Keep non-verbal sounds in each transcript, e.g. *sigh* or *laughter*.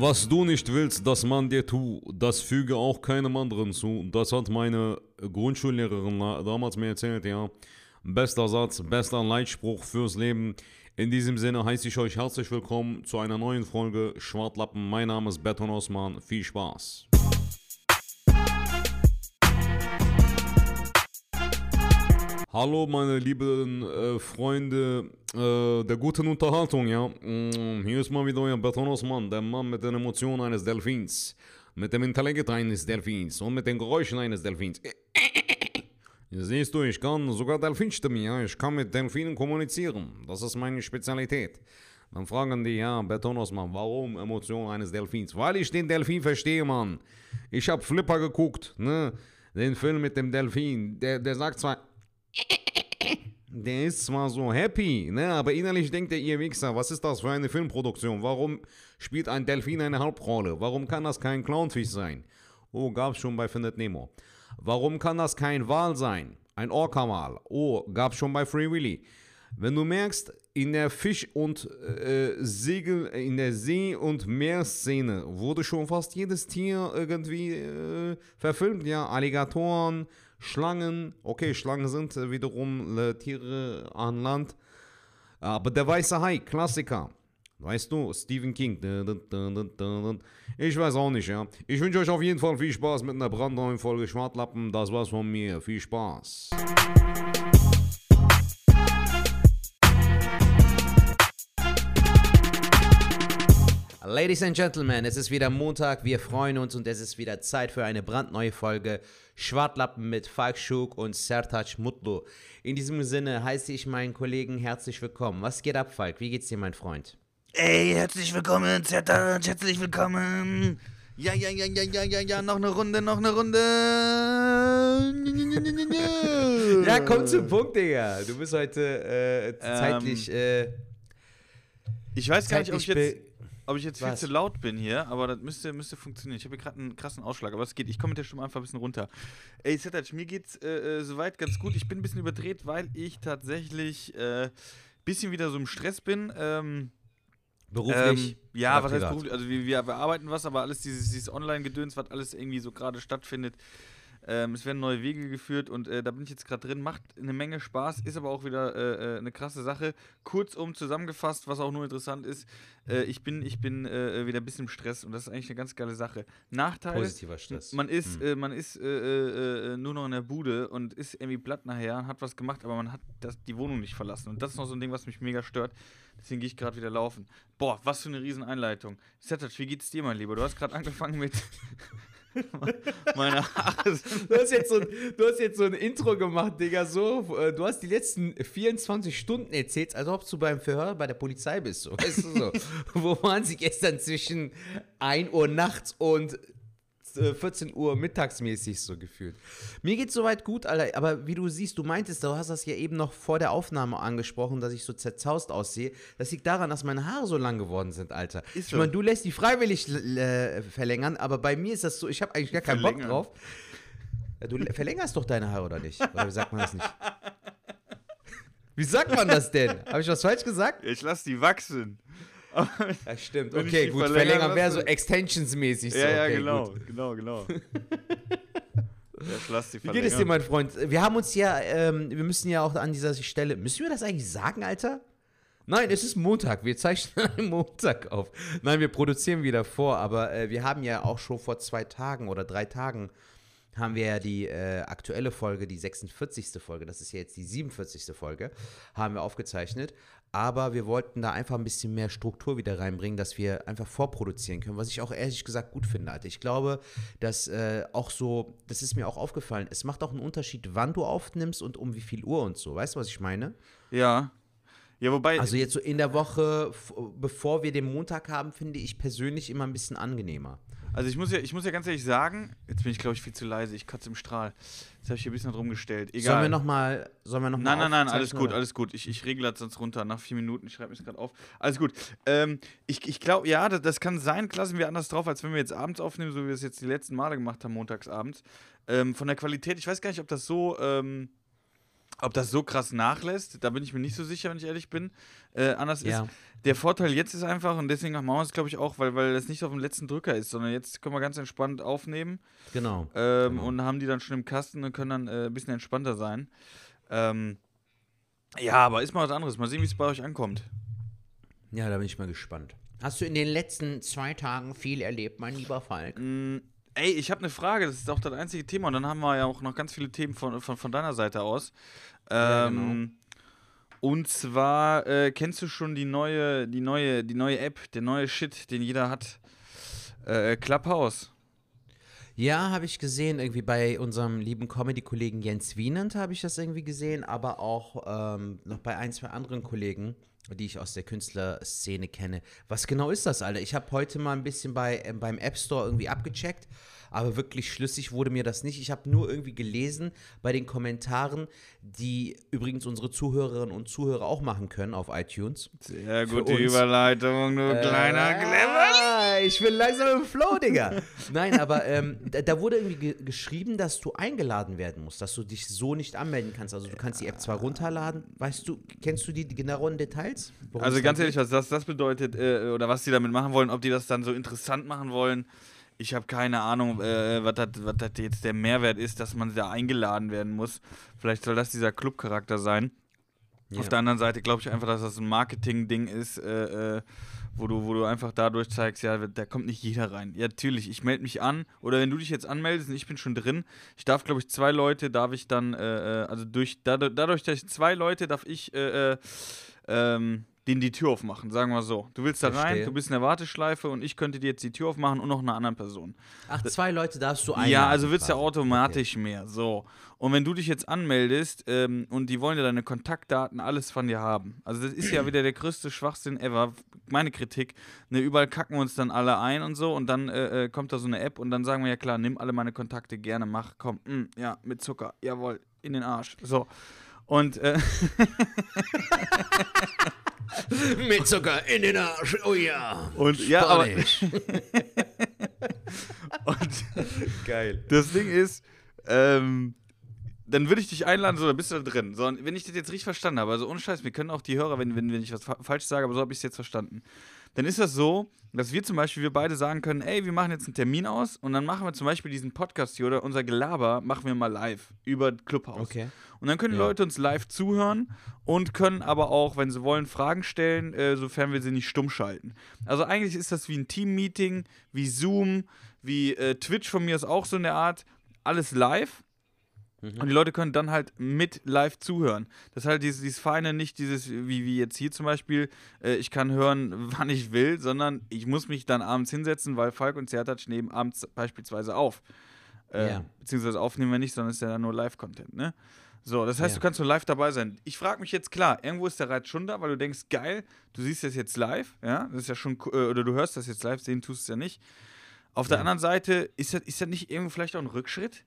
Was du nicht willst, dass man dir tu, das füge auch keinem anderen zu. Das hat meine Grundschullehrerin damals mir erzählt, ja. Bester Satz, bester Leitspruch fürs Leben. In diesem Sinne heiße ich euch herzlich willkommen zu einer neuen Folge Schwartlappen. Mein Name ist Beton Osman. Viel Spaß. Hallo meine lieben äh, Freunde äh, der guten Unterhaltung, ja. Mm, hier ist mal wieder euer Beton Osman, der Mann mit den Emotionen eines Delfins, mit dem Intellekt eines Delfins und mit den Geräuschen eines Delfins. Siehst du, ich kann sogar Delfinstimmen, ja. Ich kann mit Delfinen kommunizieren. Das ist meine Spezialität. Dann fragen die, ja, Betonos, Mann, warum Emotionen eines Delfins? Weil ich den Delfin verstehe, Mann. Ich hab Flipper geguckt, ne? Den Film mit dem Delfin. Der, der sagt zwar, der ist zwar so happy, ne? Aber innerlich denkt er, ihr Wichser, was ist das für eine Filmproduktion? Warum spielt ein Delfin eine Hauptrolle? Warum kann das kein Clownfisch sein? Oh, gab's schon bei Findet Nemo. Warum kann das kein Wal sein? Ein Orca-Wal. Oh, gab's schon bei Free Willy. Wenn du merkst, in der Fisch- und äh, Segel, in der See- und Meerszene wurde schon fast jedes Tier irgendwie äh, verfilmt. Ja, Alligatoren, Schlangen. Okay, Schlangen sind äh, wiederum äh, Tiere an Land. Aber der weiße Hai, Klassiker. Weißt du, Stephen King. Ich weiß auch nicht, ja. Ich wünsche euch auf jeden Fall viel Spaß mit einer brandneuen Folge Schwartlappen. Das war's von mir. Viel Spaß. Ladies and Gentlemen, es ist wieder Montag, wir freuen uns und es ist wieder Zeit für eine brandneue Folge Schwartlappen mit Falk Schuk und Sertac Mutlu. In diesem Sinne heiße ich meinen Kollegen herzlich willkommen. Was geht ab, Falk? Wie geht's dir, mein Freund? Ey, herzlich willkommen, Sertac, herzlich willkommen. Ja, ja, ja, ja, ja, ja, ja, noch eine Runde, noch eine Runde. Ja, komm zum Punkt, Digga. Du bist heute äh, zeitlich. Äh, Ich weiß gar nicht, ob ich jetzt, ob ich jetzt viel Was? zu laut bin hier, aber das müsste, müsste funktionieren. Ich habe hier gerade einen krassen Ausschlag, aber es geht. Ich komme mit der Stimme einfach ein bisschen runter. Ey, Sertac, mir geht's äh, äh, soweit ganz gut. Ich bin ein bisschen überdreht, weil ich tatsächlich ein äh, bisschen wieder so im Stress bin. Ähm, beruflich. Ähm, ja, was heißt beruflich? Also wir, wir, wir arbeiten was, aber alles dieses, dieses Online-Gedöns, was alles irgendwie so gerade stattfindet. Ähm, es werden neue Wege geführt und äh, da bin ich jetzt gerade drin. Macht eine Menge Spaß, ist aber auch wieder äh, äh, eine krasse Sache. Kurzum zusammengefasst, was auch nur interessant ist, äh, ich bin, ich bin äh, wieder ein bisschen im Stress und das ist eigentlich eine ganz geile Sache. Nachteil, Positiver Stress. man ist, Hm. äh, man ist nur noch in der Bude und ist irgendwie platt nachher und hat was gemacht, aber man hat das, die Wohnung nicht verlassen. Und das ist noch so ein Ding, was mich mega stört. Deswegen gehe ich gerade wieder laufen. Boah, was für eine Rieseneinleitung. Setac, wie geht's dir, mein Lieber? Du hast gerade *laughs* angefangen mit. *laughs* Meine Haare sind. Du hast, jetzt so ein, du hast jetzt so ein Intro gemacht, Digga, so, äh, du hast die letzten 24 Stunden erzählt, als ob du beim Verhör bei der Polizei bist, so, weißt du so. *laughs* Wo waren sie gestern zwischen 1 Uhr nachts und 14 Uhr mittagsmäßig so gefühlt. Mir geht's soweit gut, Alter, aber wie du siehst, du meintest, du hast das ja eben noch vor der Aufnahme angesprochen, dass ich so zerzaust aussehe. Das liegt daran, dass meine Haare so lang geworden sind, Alter. Ist ich so. meine, du lässt die freiwillig äh, verlängern, aber bei mir ist das so, ich habe eigentlich gar keinen Bock Verlängern. drauf. Ja, du verlängerst doch deine Haare, oder nicht? Oder wie sagt man das nicht? *laughs* Wie sagt man das denn? Habe ich was falsch gesagt? Ich lass die wachsen. *laughs* Ja, stimmt. Okay, gut. verlängern wäre so extensionsmäßig. So. ja, ja, okay, genau, Gut. genau, genau. *laughs* ja, Wie geht es dir, mein Freund? Wir haben uns ja, ähm, wir müssen ja auch an dieser Stelle, müssen wir das eigentlich sagen, Alter? Nein, es ist Montag. Wir zeichnen *laughs* am Montag auf. Nein, wir produzieren wieder vor, aber äh, wir haben ja auch schon vor zwei Tagen oder drei Tagen haben wir ja die äh, aktuelle Folge, die 46. Folge, das ist ja jetzt die 47. Folge, haben wir aufgezeichnet. Aber wir wollten da einfach ein bisschen mehr Struktur wieder reinbringen, dass wir einfach vorproduzieren können, was ich auch ehrlich gesagt gut finde. Alter. Ich glaube, dass äh, auch so, das ist mir auch aufgefallen, es macht auch einen Unterschied, wann du aufnimmst und um wie viel Uhr und so. Weißt du, was ich meine? Ja. Ja, wobei. Also jetzt so in der Woche, bevor wir den Montag haben, finde ich persönlich immer ein bisschen angenehmer. Also ich muss ja, ich muss ja ganz ehrlich sagen, jetzt bin ich glaube ich viel zu leise, ich kotze im Strahl. Jetzt habe ich hier ein bisschen drum gestellt. Egal. Sollen wir nochmal, sollen wir noch Nein, mal nein, nein, alles gut, alles gut. Ich, ich regle das sonst runter nach vier Minuten. Ich schreibe mir das gerade auf. Alles gut. Ähm, ich ich glaube, ja, das, das kann sein. Klar sind wir anders drauf, als wenn wir jetzt abends aufnehmen, so wie wir es jetzt die letzten Male gemacht haben, montagsabends. Ähm, von der Qualität, ich weiß gar nicht, ob das so ähm, Ob das so krass nachlässt, da bin ich mir nicht so sicher, wenn ich ehrlich bin. Äh, anders Ja. ist. Der Vorteil jetzt ist einfach, und deswegen machen wir es, glaube ich, auch, weil, weil es nicht auf dem letzten Drücker ist, sondern jetzt können wir ganz entspannt aufnehmen Genau. ähm, Genau. und haben die dann schon im Kasten und können dann äh, ein bisschen entspannter sein. Ähm, ja, aber ist mal was anderes. Mal sehen, wie es bei euch ankommt. Ja, da bin ich mal gespannt. Hast du in den letzten zwei Tagen viel erlebt, mein lieber Falk? Mm, ey, ich habe eine Frage, das ist auch das einzige Thema und dann haben wir ja auch noch ganz viele Themen von, von, von deiner Seite aus. Ja, Ähm, Und zwar äh, kennst du schon die neue, die neue, die neue App, der neue Shit, den jeder hat. Äh, Clubhouse. Ja, habe ich gesehen, irgendwie bei unserem lieben Comedy-Kollegen Jens Wienand habe ich das irgendwie gesehen, aber auch ähm, noch bei ein, zwei anderen Kollegen, die ich aus der Künstlerszene kenne. Was genau ist das, Alter? Ich habe heute mal ein bisschen bei, äh, beim App Store irgendwie abgecheckt, aber wirklich schlüssig wurde mir das nicht. Ich habe nur irgendwie gelesen bei den Kommentaren, die übrigens unsere Zuhörerinnen und Zuhörer auch machen können auf iTunes. Sehr gute. Überleitung, du kleiner Clever. Ah, ich bin langsam im Flow, Digga. *laughs* Nein, aber ähm, da, da wurde irgendwie ge geschrieben, dass du eingeladen werden musst, dass du dich so nicht anmelden kannst. Also du kannst die App zwar runterladen, weißt du, kennst du die genauen Details? Also ganz ehrlich, was das, das bedeutet äh, oder was die damit machen wollen, ob die das dann so interessant machen wollen, ich habe keine Ahnung, äh, was das jetzt der Mehrwert ist, dass man da eingeladen werden muss. Vielleicht soll das dieser Clubcharakter sein. Ja. Auf der anderen Seite glaube ich einfach, dass das ein Marketing-Ding ist, äh, äh, wo, du, wo du einfach dadurch zeigst, ja, da kommt nicht jeder rein. Ja, natürlich, ich melde mich an. Oder wenn du dich jetzt anmeldest und ich bin schon drin, ich darf, glaube ich, zwei Leute, darf ich dann, äh, äh, also durch, dadurch, dadurch, dass ich zwei Leute, darf ich äh, ähm, denen die Tür aufmachen, sagen wir so. Du willst da rein, du bist in der Warteschleife und ich könnte dir jetzt die Tür aufmachen und noch einer anderen Person. Ach, zwei Leute darfst du einladen. Ja, also wird es ja automatisch mehr. So. Und wenn du dich jetzt anmeldest ähm, und die wollen ja deine Kontaktdaten, alles von dir haben. Also das ist ja wieder der größte Schwachsinn ever. Meine Kritik. Ne, überall kacken wir uns dann alle ein und so und dann äh, äh, kommt da so eine App und dann sagen wir ja klar, nimm alle meine Kontakte gerne, mach, komm, mm, ja, mit Zucker, jawohl, in den Arsch. So. Und äh, *laughs* *laughs* Mit Zucker in den Arsch, oh ja. Und ja, aber Spanisch. *laughs* und Geil. das Ding ist, ähm, dann würde ich dich einladen, so, da bist du da drin. So, wenn ich das jetzt richtig verstanden habe, also ohne Scheiß, wir können auch die Hörer, wenn, wenn, wenn ich was fa falsch sage, aber so habe ich es jetzt verstanden. Dann ist das so, dass wir zum Beispiel, wir beide sagen können, ey, wir machen jetzt einen Termin aus und dann machen wir zum Beispiel diesen Podcast hier oder unser Gelaber machen wir mal live über Clubhouse. Okay. Und dann können Ja. Leute uns live zuhören und können aber auch, wenn sie wollen, Fragen stellen, äh, sofern wir sie nicht stumm schalten. Also eigentlich ist das wie ein Team-Meeting, wie Zoom, wie äh, Twitch von mir ist auch so eine Art, alles live. Und die Leute können dann halt mit live zuhören. Das ist halt dieses, dieses Feine, nicht dieses, wie, wie jetzt hier zum Beispiel, äh, ich kann hören, *laughs* wann ich will, sondern ich muss mich dann abends hinsetzen, weil Falk und Zertatsch nehmen abends beispielsweise auf. Äh, Ja. Beziehungsweise aufnehmen wir nicht, sondern es ist ja dann nur Live-Content, ne? So, das heißt, Ja. du kannst nur live dabei sein. Ich frage mich jetzt, klar, irgendwo ist der Reiz schon da, weil du denkst, geil, du siehst das jetzt live, ja, das ist ja schon, äh, oder du hörst das jetzt live, sehen tust du es ja nicht. Auf der Ja. anderen Seite, ist das, ist das nicht irgendwo vielleicht auch ein Rückschritt?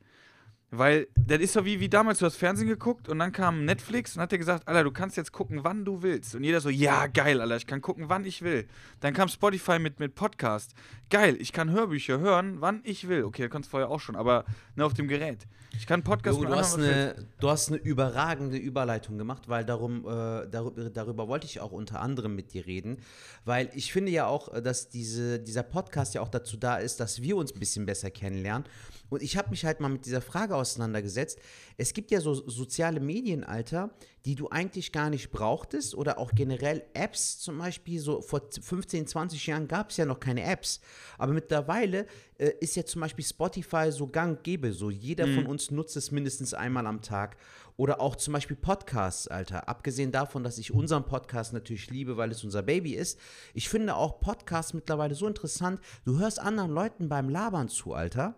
Weil, das ist so wie, wie damals, du hast Fernsehen geguckt und dann kam Netflix und hat dir gesagt, Alter, du kannst jetzt gucken, wann du willst. Und jeder so, ja, geil, Alter, ich kann gucken, wann ich will. Dann kam Spotify mit, mit Podcast. Geil, ich kann Hörbücher hören, wann ich will. Okay, du kannst vorher auch schon, aber nur auf dem Gerät. Ich kann Podcast Jo, mit du, hast eine, du hast eine überragende Überleitung gemacht, weil darum, äh, darüber, darüber wollte ich auch unter anderem mit dir reden. Weil ich finde ja auch, dass diese, dieser Podcast ja auch dazu da ist, dass wir uns ein bisschen besser kennenlernen. Und ich habe mich halt mal mit dieser Frage auseinandergesetzt. Es gibt ja so soziale Medien, Alter, die du eigentlich gar nicht brauchtest oder auch generell Apps zum Beispiel. So vor 15, 20 Jahren gab es ja noch keine Apps. Aber mittlerweile äh, ist ja zum Beispiel Spotify so gang und gäbe. So jeder von uns nutzt es mindestens einmal am Tag. Oder auch zum Beispiel Podcasts, Alter. Abgesehen davon, dass ich unseren Podcast natürlich liebe, weil es unser Baby ist. Ich finde auch Podcasts mittlerweile so interessant. Du hörst anderen Leuten beim Labern zu, Alter.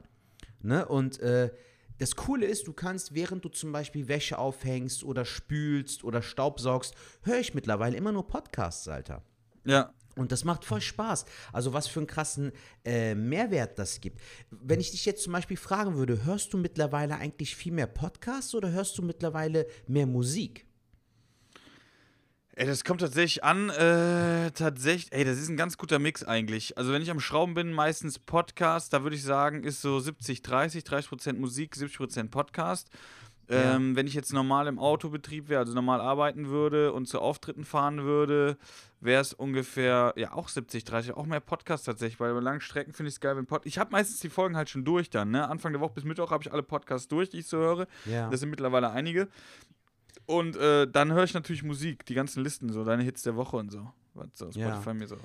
Ne? Und äh, das Coole ist, du kannst, während du zum Beispiel Wäsche aufhängst oder spülst oder Staubsaugst, höre ich mittlerweile immer nur Podcasts, Alter. Ja, Und das macht voll Spaß. Also was für einen krassen äh, Mehrwert das gibt. Wenn ich dich jetzt zum Beispiel fragen würde, hörst du mittlerweile eigentlich viel mehr Podcasts oder hörst du mittlerweile mehr Musik? Ey, das kommt tatsächlich an. Äh, tatsächlich, ey, das ist ein ganz guter Mix eigentlich. Also, wenn ich am Schrauben bin, meistens Podcast, da würde ich sagen, ist so 70, 30, 30% Musik, 70% Podcast. Ja. Ähm, Wenn ich jetzt normal im Autobetrieb wäre, also normal arbeiten würde und zu Auftritten fahren würde, wäre es ungefähr, ja, auch 70, 30, auch mehr Podcast tatsächlich, weil bei langen Strecken finde ich es geil, wenn Pod Ich habe meistens die Folgen halt schon durch dann, ne? Anfang der Woche bis Mittwoch habe ich alle Podcasts durch, die ich so höre. Ja. Das sind mittlerweile einige. Und äh, dann höre ich natürlich Musik, die ganzen Listen, so deine Hits der Woche und so. Was so Ja. Spotify mir so.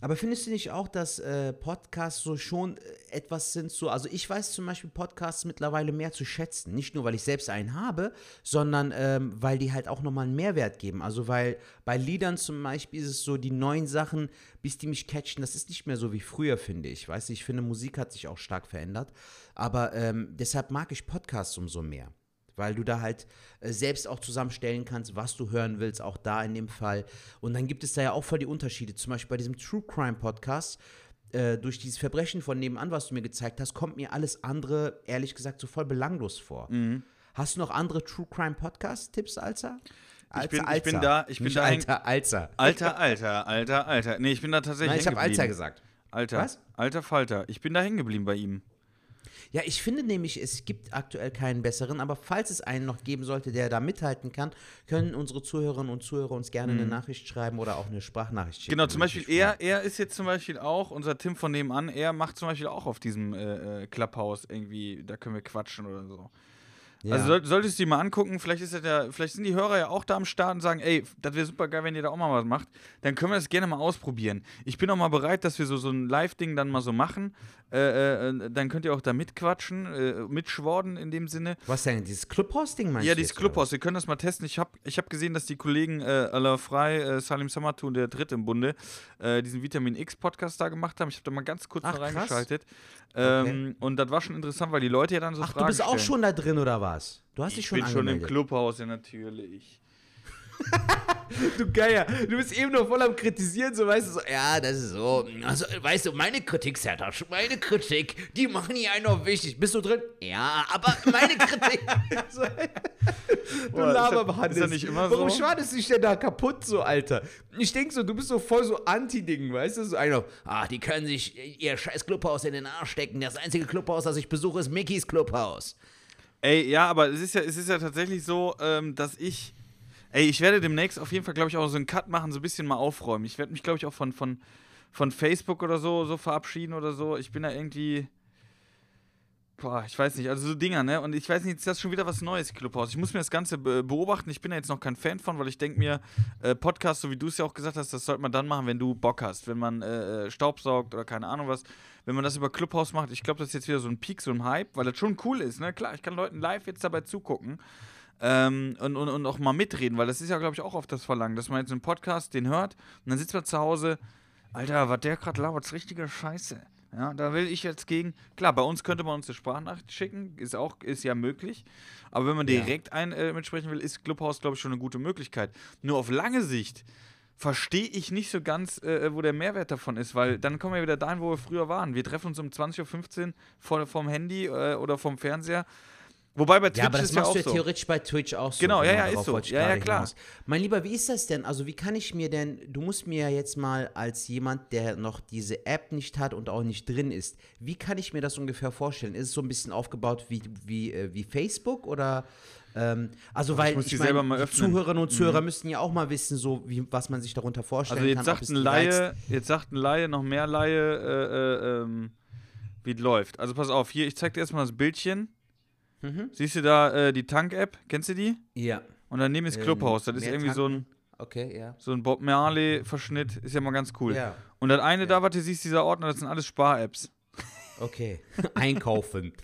Aber findest du nicht auch, dass äh, Podcasts so schon äh, etwas sind, so, also ich weiß zum Beispiel Podcasts mittlerweile mehr zu schätzen. Nicht nur, weil ich selbst einen habe, sondern ähm, weil die halt auch nochmal einen Mehrwert geben. Also weil bei Liedern zum Beispiel ist es so, die neuen Sachen, bis die mich catchen, das ist nicht mehr so wie früher, finde ich. Weißt du, ich finde, Musik hat sich auch stark verändert. Aber ähm, deshalb mag ich Podcasts umso mehr. Weil du da halt äh, selbst auch zusammenstellen kannst, was du hören willst, auch da in dem Fall. Und dann gibt es da ja auch voll die Unterschiede. Zum Beispiel bei diesem True Crime Podcast, äh, durch dieses Verbrechen von nebenan, was du mir gezeigt hast, kommt mir alles andere, ehrlich gesagt, so voll belanglos vor. Mhm. Hast du noch andere True Crime Podcast-Tipps, Alzer? Ich bin- ich bin da- ich bin Nicht da Alter, Alzer. Alter, alter, alter, alter. Nee, ich bin da tatsächlich Nein, ich habe geblieben. gesagt. Alter, Was? alter Falter. Ich bin da hängen geblieben bei ihm. Ja, ich finde nämlich, es gibt aktuell keinen besseren, aber falls es einen noch geben sollte, der da mithalten kann, können unsere Zuhörerinnen und Zuhörer uns gerne eine Nachricht schreiben oder auch eine Sprachnachricht schicken. Mhm. Genau, zum Beispiel er, er ist jetzt zum Beispiel auch, unser Tim von nebenan, er macht zum Beispiel auch auf diesem äh, äh, Clubhouse irgendwie, da können wir quatschen oder so. Ja. Also soll, solltest du dir mal angucken, vielleicht ist das ja, vielleicht sind die Hörer ja auch da am Start und sagen, ey, das wäre super geil, wenn ihr da auch mal was macht. Dann können wir das gerne mal ausprobieren. Ich bin auch mal bereit, dass wir so, so ein Live-Ding dann mal so machen. Äh, äh, dann könnt ihr auch da mitquatschen, äh, mitschworden in dem Sinne. Was denn, dieses Clubhouse-Ding meinst Ja, du? dieses jetzt, oder Clubhaus, wir können das mal testen. Ich habe ich hab gesehen, dass die Kollegen äh, Alain Frey, äh, Salim Samatun, der Dritte im Bunde, äh, diesen Vitamin X-Podcast da gemacht haben. Ich habe da mal ganz kurz Ach, reingeschaltet. Ähm, Und das war schon interessant, weil die Leute ja dann so? Ach, Fragen du bist auch stellen. schon da drin, oder was? Du hast dich Ich schon bin schon im angemeldet. Clubhaus, ja natürlich. *laughs* Du Geier, du bist eben noch voll am Kritisieren, so weißt du, so, ja, das ist so, also, weißt du, meine Kritik, Sertac, meine Kritik, die machen hier einen auf wichtig. Bist du drin? Ja, aber meine Kritik. *laughs* so, du Boah, ist das- Laberbehandels. ist das nicht immer Warum so? schwadest du dich denn da kaputt, so, Alter? Ich denk so, du bist so voll so Anti-Ding, weißt du, so einer, ah, die können sich ihr scheiß Clubhaus in den Arsch stecken. Das einzige Clubhaus, das ich besuche, ist Mickys Clubhaus. Ey, ja, aber es ist ja, es ist ja tatsächlich so, ähm, dass ich. Ey, ich werde demnächst auf jeden Fall, glaube ich, auch so einen Cut machen, so ein bisschen mal aufräumen. Ich werde mich, glaube ich, auch von, von, von Facebook oder so, so verabschieden oder so. Ich bin da irgendwie. Boah, ich weiß nicht, also so Dinger, ne? Und ich weiß nicht, ist das schon wieder was Neues, Clubhaus. Ich muss mir das Ganze be beobachten. Ich bin da jetzt noch kein Fan von, weil ich denke mir, äh, Podcast, so wie du es ja auch gesagt hast, das sollte man dann machen, wenn du Bock hast. Wenn man äh, äh, Staubsaugt oder keine Ahnung was. Wenn man das über Clubhouse macht, ich glaube, das ist jetzt wieder so ein Peak, so ein Hype, weil das schon cool ist, ne? Klar, ich kann Leuten live jetzt dabei zugucken. Ähm, und, und, und auch mal mitreden, weil das ist ja, glaube ich, auch oft das Verlangen, dass man jetzt einen Podcast, den hört und dann sitzt man zu Hause, Alter, was der gerade labert, ist richtige Scheiße. Ja, da will ich jetzt gegen. Klar, bei uns könnte man uns eine Sprachnachricht schicken, ist auch, ist ja möglich. Aber wenn man Ja. direkt ein, äh, mitsprechen will, ist Clubhouse, glaube ich, schon eine gute Möglichkeit. Nur auf lange Sicht verstehe ich nicht so ganz, äh, wo der Mehrwert davon ist, weil dann kommen wir wieder dahin, wo wir früher waren. Wir treffen uns um 20.15 Uhr vor, vom Handy äh, oder vom Fernseher. Wobei bei Twitch Ja, aber das ist ja machst auch du ja so. theoretisch bei Twitch auch so. Genau, ja, ja, ist so. ich Ja, ja, klar. hinaus. Mein Lieber, wie ist das denn? Also, wie kann ich mir denn, du musst mir ja jetzt mal als jemand, der noch diese App nicht hat und auch nicht drin ist, wie kann ich mir das ungefähr vorstellen? Ist es so ein bisschen aufgebaut wie, wie, äh, wie Facebook oder. Ähm, also, weil muss ich die mein. Mhm. Zuhörerinnen und Zuhörer müssten ja auch mal wissen, so wie, was man sich darunter vorstellen Also jetzt kann. sagt ein Laie, jetzt sagt ein Laie noch mehr Laie, äh, äh, ähm, wie es läuft. Also pass auf, hier, ich zeig dir erstmal das Bildchen. Mhm. Siehst du da äh, die Tank-App? Kennst du die? Ja, Und daneben ist Ähm, Clubhouse. Das ist irgendwie so ein, tanken. okay, ja. so ein Bob Marley-Verschnitt. Ist ja mal ganz cool. Ja, Und das eine Ja. da, was du siehst, dieser Ordner, das sind alles Spar-Apps. okay. *laughs* Einkaufen. *laughs*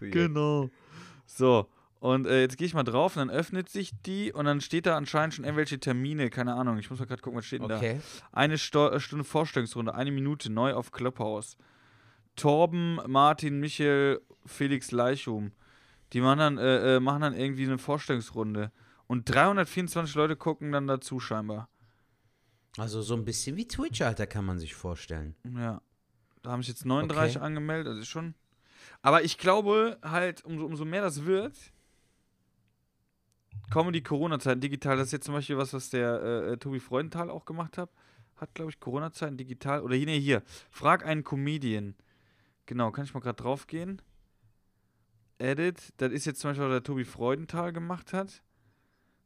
Genau. So. Und äh, jetzt gehe ich mal drauf und dann öffnet sich die und dann steht da anscheinend schon irgendwelche Termine, keine Ahnung. Ich muss mal gerade gucken, was steht denn da. Okay. Eine Sto äh, Stunde Vorstellungsrunde, eine Minute neu auf Clubhouse. Torben, Martin, Michael, Felix Leichum. Die machen dann, äh, äh, machen dann irgendwie eine Vorstellungsrunde. Und 324 Leute gucken dann dazu scheinbar. Also so ein bisschen wie Twitch, Alter, kann man sich vorstellen. Ja. Da haben sich jetzt 39 Okay. angemeldet, das ist schon. Aber ich glaube halt, umso, umso mehr das wird, kommen die Corona-Zeiten digital. Das ist jetzt zum Beispiel was, was der äh, äh, Tobi Freudenthal auch gemacht hat. Hat, glaube ich, Corona-Zeiten digital. Oder hier, nee, hier. Frag einen Comedian. Genau, kann ich mal gerade drauf gehen? Edit. Das ist jetzt zum Beispiel, was der Tobi Freudenthal gemacht hat.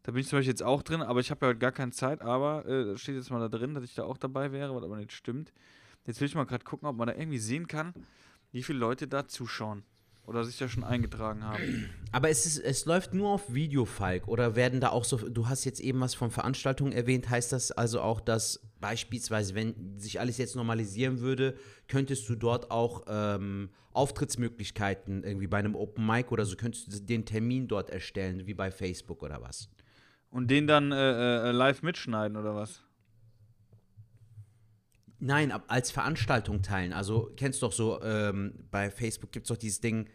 Da bin ich zum Beispiel jetzt auch drin, aber ich habe ja heute gar keine Zeit. Aber äh, steht jetzt mal da drin, dass ich da auch dabei wäre, was aber nicht stimmt. Jetzt will ich mal gerade gucken, ob man da irgendwie sehen kann, wie viele Leute da zuschauen. Oder sich da schon eingetragen haben. Aber es, ist, es läuft nur auf Video, Falk. Oder werden da auch so, du hast jetzt eben was von Veranstaltungen erwähnt, heißt das also auch, dass beispielsweise, wenn sich alles jetzt normalisieren würde, könntest du dort auch ähm, Auftrittsmöglichkeiten irgendwie bei einem Open Mic oder so, könntest du den Termin dort erstellen, wie bei Facebook oder was? Und den dann äh, äh, live mitschneiden oder was? Nein, als Veranstaltung teilen. Also kennst du doch so, ähm, bei Facebook gibt es doch dieses Ding,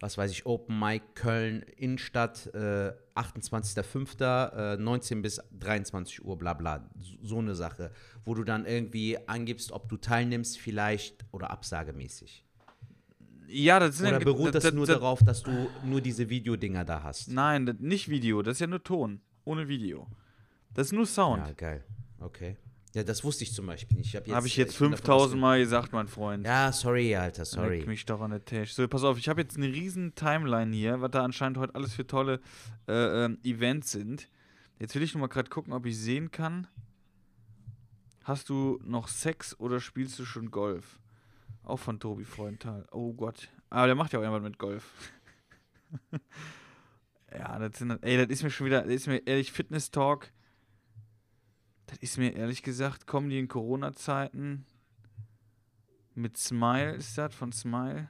was weiß ich, Open Mic Köln Innenstadt, äh, 28.05., äh, 19 bis 23 Uhr, bla bla. So, eine Sache, wo du dann irgendwie angibst, ob du teilnimmst, vielleicht oder absagemäßig. Ja, das sind Oder beruht das, das- nur das- darauf, dass du nur diese Videodinger da hast? Nein, nicht Video, das ist ja nur Ton. Ohne Video. Das ist nur Sound. Ja, geil. Okay. Ja, das wusste ich zum Beispiel nicht. Habe Habe ich jetzt bin davon 5000 Mal gesagt, mein Freund. Ja, sorry, Alter, sorry. Leck mich doch an der Tisch. So, pass auf, ich habe jetzt eine riesen Timeline hier, was da anscheinend heute alles für tolle äh, ähm, Events sind. Jetzt will ich nur mal gerade gucken, ob ich sehen kann. Hast du noch Sex oder spielst du schon Golf? Auch von Tobi Freundtal. Oh Gott. Aber der macht ja auch irgendwas mit Golf. *laughs* ja, das sind. Ey, das ist mir schon wieder. Das ist mir ehrlich Fitness Talk. Das ist mir ehrlich gesagt, kommen die in Corona-Zeiten. Mit Smile ist das, von Smile.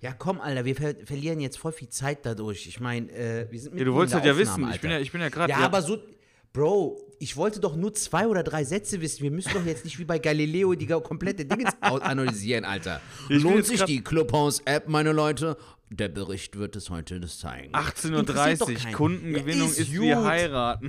Ja, komm, Alter, wir ver verlieren jetzt voll viel Zeit dadurch. Ich meine, äh, wir sind Ja, mitten du wolltest das ja Aufnahme, wissen. Ich bin ja, ich bin ja gerade. Ja, aber so, Bro, ich wollte doch nur zwei oder drei Sätze wissen. Wir müssen doch jetzt nicht wie bei Galileo die komplette Dinge *laughs* analysieren, Alter. Ich Lohnt sich die Clubhouse-App, meine Leute? Der Bericht wird es heute zeigen. Interessiert doch 18.30 Uhr. Kundengewinnung Ja, ist, wie gut. heiraten.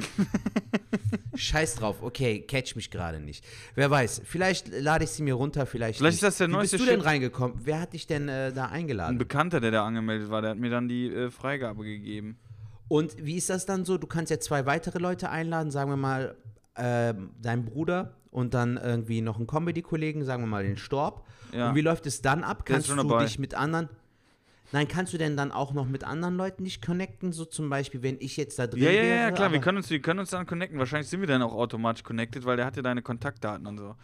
*laughs* Scheiß drauf, okay, catch mich gerade nicht. Wer weiß, vielleicht lade ich sie mir runter, vielleicht. Vielleicht nicht. ist das der Wie neueste bist du denn reingekommen? Wer hat dich denn äh, da Ein eingeladen? Bekannter, der da angemeldet war, der hat mir dann die äh, Freigabe gegeben. Und wie ist das dann so? Du kannst ja zwei weitere Leute einladen, sagen wir mal ähm, deinen Bruder und dann irgendwie noch einen Comedy-Kollegen, sagen wir mal den Storb. Ja. Und wie läuft es dann ab? Kannst du dabei. dich mit anderen. Nein, kannst du denn dann auch noch mit anderen Leuten dich connecten? So zum Beispiel, wenn ich jetzt da drin Ja, ja, wäre. ja, klar, wir können, uns, wir können uns dann connecten. Wahrscheinlich sind wir dann auch automatisch connected, weil der hat ja deine Kontaktdaten und so.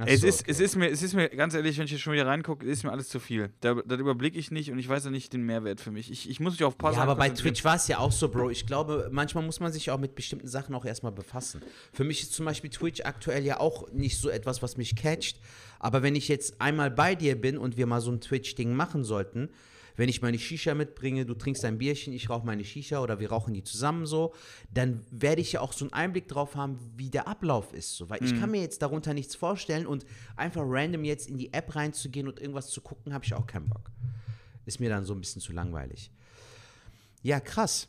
Ach es, so, ist, okay. es, ist mir, es ist mir, ganz ehrlich, wenn ich hier schon wieder reingucke, ist mir alles zu viel. Da, das überblicke ich nicht und ich weiß ja nicht den Mehrwert für mich. Ich, ich muss mich auf ein paar Ja, aber bei. Twitch war es ja auch so, Bro. Ich glaube, manchmal muss man sich auch mit bestimmten Sachen auch erstmal befassen. Für mich ist zum Beispiel Twitch aktuell ja auch nicht so etwas, was mich catcht. Aber wenn ich jetzt einmal bei dir bin und wir mal so ein Twitch-Ding machen sollten, wenn ich meine Shisha mitbringe, du trinkst ein Bierchen, ich rauche meine Shisha oder wir rauchen die zusammen so, dann werde ich ja auch so einen Einblick drauf haben, wie der Ablauf ist. So. Weil ich kann mir jetzt darunter nichts vorstellen und einfach random jetzt in die App reinzugehen und irgendwas zu gucken, habe ich auch keinen Bock. Ist mir dann so ein bisschen zu langweilig. Ja, krass.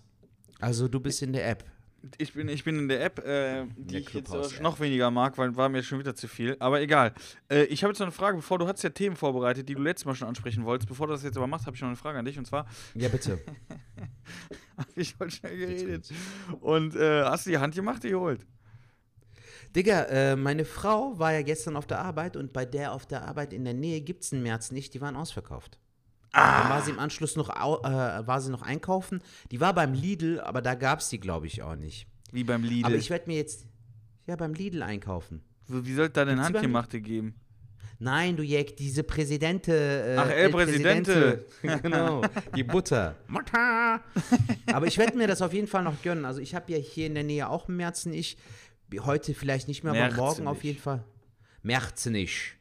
Also du bist in der App. Ich bin, ich bin in der App, äh, die der ich jetzt Clubhouse-App. noch weniger mag, weil war mir schon wieder zu viel. Aber egal. Äh, ich habe jetzt noch eine Frage, bevor du hast ja Themen vorbereitet, die du letztes Mal schon ansprechen wolltest. Bevor du das jetzt aber machst, habe ich noch eine Frage an dich. Und zwar, Ja, bitte. *laughs* ich heute schnell geredet. Und äh, hast du die Hand gemacht, die geholt? Digga, äh, meine Frau war ja gestern auf der Arbeit und bei der auf der Arbeit in der Nähe gibt es einen März nicht, die waren ausverkauft. Dann war sie im Anschluss noch, äh, war sie noch einkaufen. Die war beim Lidl, aber da gab es die, glaube ich, auch nicht. Wie beim Lidl. Aber ich werde mir jetzt, ja, beim Lidl einkaufen. Wie sollte da denn Handgemachte geben? Nein, du Jack, diese Präsidente. Äh, Ach, El Presidente. *laughs* genau, die Butter. Mutter. *laughs* Aber ich werde mir das auf jeden Fall noch gönnen. Also ich habe ja hier in der Nähe auch Märzen. Ich heute vielleicht nicht mehr, aber morgen auf jeden Fall. Märzenich.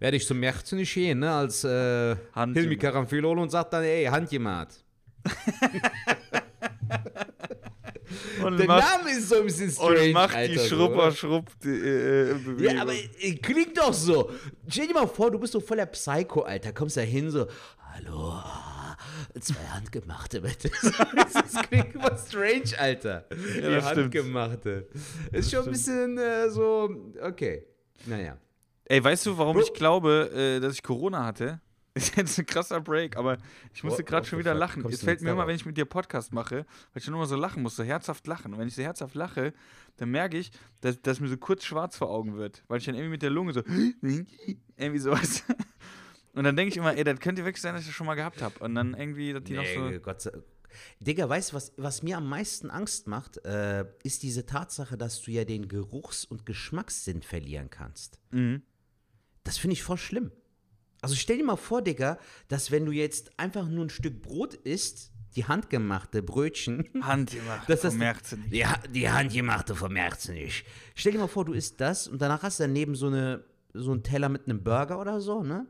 Werde ich zum Märzenich gehen, ne? Als äh. Hilmi Karamfilol und sagt dann, ey, Handjemand. *laughs* Und Der macht, Name ist so ein bisschen strange, und macht die Alter, so. Schrupper-Schrupp äh, äh, Bewegung. Ja, aber äh, klingt doch so. Stell dir mal vor, du bist so voller Psycho, Alter. Kommst da hin so, hallo, zwei Handgemachte bitte. *laughs* das klingt immer strange, Alter. Die das stimmt. Handgemachte. Ist schon ein bisschen äh, so, okay. Naja. Ey, weißt du, warum ich glaube, äh, dass ich Corona hatte? *laughs* Ist jetzt ein krasser Break, aber ich musste gerade schon wieder lachen. Es fällt mir immer, wenn ich mit dir Podcast mache, weil ich schon immer so lachen muss, so herzhaft lachen. Und wenn ich so herzhaft lache, dann merke ich, dass, dass mir so kurz schwarz vor Augen wird, weil ich dann irgendwie mit der Lunge so *laughs* irgendwie sowas. *laughs* Und dann denke ich immer, ey, das könnte wirklich sein, dass ich das schon mal gehabt habe. Und dann irgendwie, dass die noch so. Nee, Gott sei Digga, weißt du, was, was mir am meisten Angst macht, äh, ist diese Tatsache, dass du ja den Geruchs- und Geschmackssinn verlieren kannst. Mhm. Das finde ich voll schlimm. Also stell dir mal vor, Digga, dass wenn du jetzt einfach nur ein Stück Brot isst, die handgemachte Brötchen. *laughs* Handgemacht, Das vermerkt sie nicht. Ja, die handgemachte vermerkst du nicht. Stell dir mal vor, du isst das und danach hast du daneben so, eine, so einen Teller mit einem Burger oder so, ne?